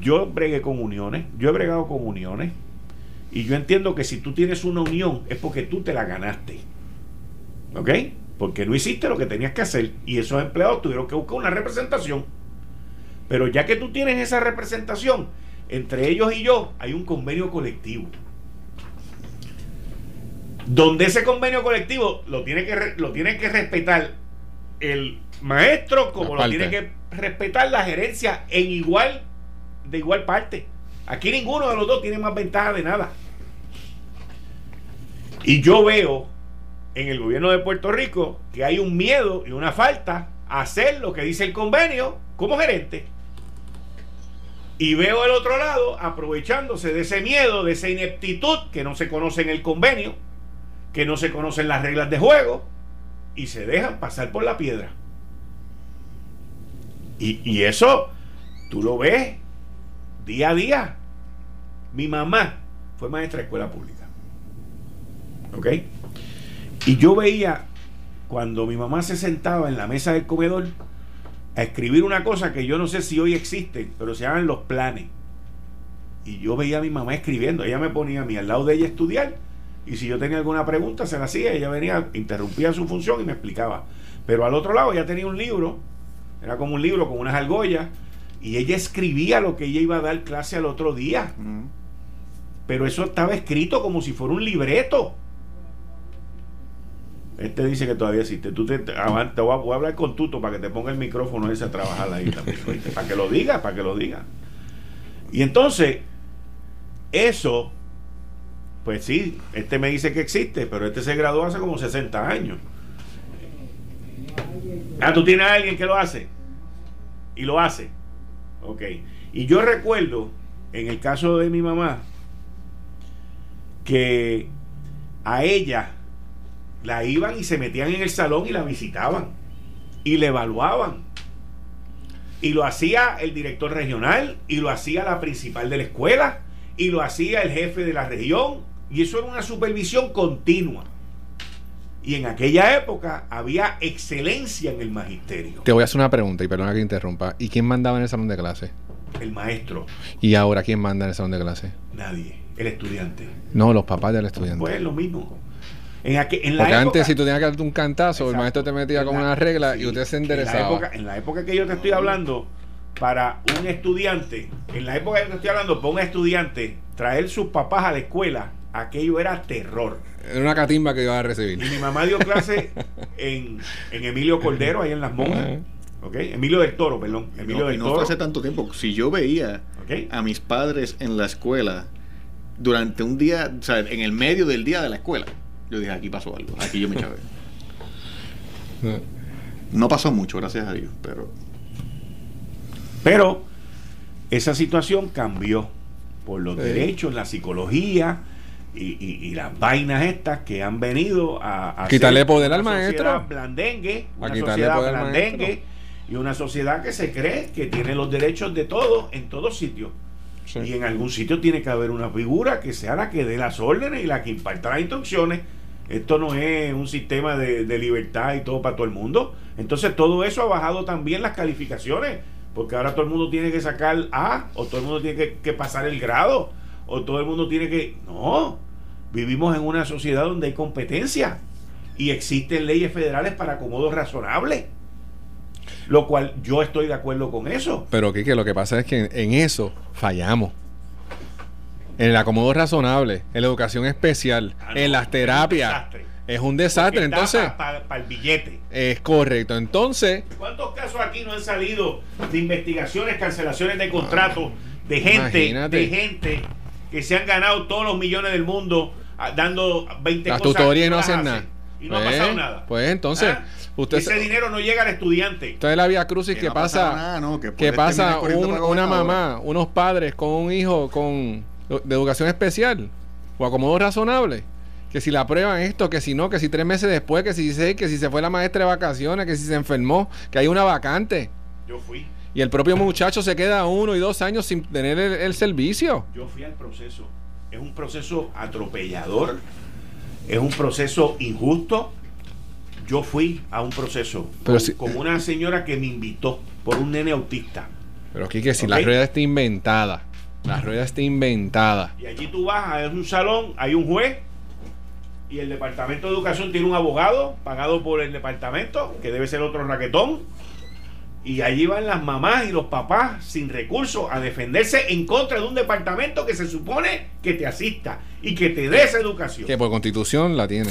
yo bregué con uniones, yo he bregado con uniones, y yo entiendo que si tú tienes una unión es porque tú te la ganaste. ¿Ok? Porque no hiciste lo que tenías que hacer y esos empleados tuvieron que buscar una representación. Pero ya que tú tienes esa representación, entre ellos y yo hay un convenio colectivo. Donde ese convenio colectivo lo tiene que, lo tiene que respetar el maestro como lo tiene que respetar la gerencia en igual, de igual parte. Aquí ninguno de los dos tiene más ventaja de nada. Y yo veo en el gobierno de Puerto Rico que hay un miedo y una falta a hacer lo que dice el convenio como gerente. Y veo el otro lado aprovechándose de ese miedo, de esa ineptitud que no se conoce en el convenio, que no se conocen las reglas de juego y se dejan pasar por la piedra. Y, eso tú lo ves día a día. Mi mamá fue maestra de escuela pública. ¿Ok? Y yo veía cuando mi mamá se sentaba en la mesa del comedor a escribir una cosa que yo no sé si hoy existe, pero se llaman los planes. Y yo veía a mi mamá escribiendo, ella me ponía a mí al lado de ella a estudiar, y si yo tenía alguna pregunta se la hacía, ella venía, interrumpía su función y me explicaba. Pero al otro lado ella tenía un libro era como un libro con unas argollas. Y ella escribía lo que ella iba a dar clase al otro día. Pero eso estaba escrito como si fuera un libreto. Este dice que todavía existe. Tú te, voy, a, hablar con Tuto para que te ponga el micrófono ese a trabajar ahí también. para que lo diga, para que lo diga. Y entonces, eso, pues sí, este me dice que existe, pero este se graduó hace como 60 años. Ah, tú tienes a alguien que lo hace. Y lo hace. Ok. Y yo recuerdo, en el caso de mi mamá, que a ella la iban y se metían en el salón y la visitaban. Y le evaluaban. Y lo hacía el director regional, y lo hacía la principal de la escuela, y lo hacía el jefe de la región. Y eso era una supervisión continua. Y en aquella época había excelencia en el magisterio. Te voy a hacer una pregunta y perdona que interrumpa. ¿Y quién mandaba en el salón de clase? El maestro. ¿Y ahora quién manda en el salón de clase? Nadie. El estudiante. No, los papás del estudiante. Pues lo mismo. En Porque antes, si tú tenías que darte un cantazo, el maestro te metía con una regla y usted se enderezaba. En la, época, que yo te estoy hablando, para un estudiante, en la época que yo te estoy hablando, para un estudiante, traer sus papás a la escuela, aquello era terror. Era una catimba que iba a recibir. Y mi mamá dio clase en, Emilio Cordero, ahí en Las Monjas. ¿okay? Emilio del Toro, perdón. Emilio no, del no fue hace tanto tiempo. Si yo veía a mis padres en la escuela durante un día, o sea, en el medio del día de la escuela, yo dije, aquí pasó algo, aquí yo me chavé. no pasó mucho, gracias a Dios, pero... Pero esa situación cambió por los derechos, la psicología y, las vainas estas que han venido a, quitarle poder al maestro. Blandengue, una sociedad blandengue y una sociedad que se cree que tiene los derechos de todos en todos sitios. Y en algún sitio tiene que haber una figura que sea la que dé las órdenes y la que imparta las instrucciones. Esto no es un sistema de, libertad y todo para todo el mundo. Entonces todo eso ha bajado también las calificaciones. Porque ahora todo el mundo tiene que sacar A, o todo el mundo tiene que, pasar el grado, o todo el mundo tiene que... No, vivimos en una sociedad donde hay competencia y existen leyes federales para acomodo razonable. Lo cual yo estoy de acuerdo con eso. Pero que lo que pasa es que en, eso fallamos. En el acomodo razonable, en la educación especial, ah, en las terapias. Es un desastre, entonces. Para el billete. Es correcto. Entonces. ¿Cuántos casos aquí no han salido de investigaciones, cancelaciones de contratos de gente, de gente que se han ganado todos los millones del mundo ah, dando 20 Las tutorías y no hacen nada. Y no ha pasado pues, nada. Pues entonces. ¿Ah? Ese dinero no llega al estudiante. Entonces la vía crucis que, pasa, que, pasa una mamá, unos padres con un hijo con de educación especial o acomodo razonable. Que si la aprueban esto, que si no, que si tres meses después, que si seis, que si se fue la maestra de vacaciones, que si se enfermó, que hay una vacante. Yo fui. Y el propio muchacho se queda uno y dos años sin tener el servicio. Yo fui al proceso. Es un proceso atropellador. Es un proceso injusto yo fui a un proceso pero con, una señora que me invitó por un nene autista. Pero aquí que si la rueda está inventada, la rueda está inventada. Y allí tú vas a un salón, hay un juez y el departamento de educación tiene un abogado pagado por el departamento, que debe ser otro raquetón. Y allí van las mamás y los papás sin recursos a defenderse en contra de un departamento que se supone que te asista y que te dé esa educación. Que por constitución la tiene.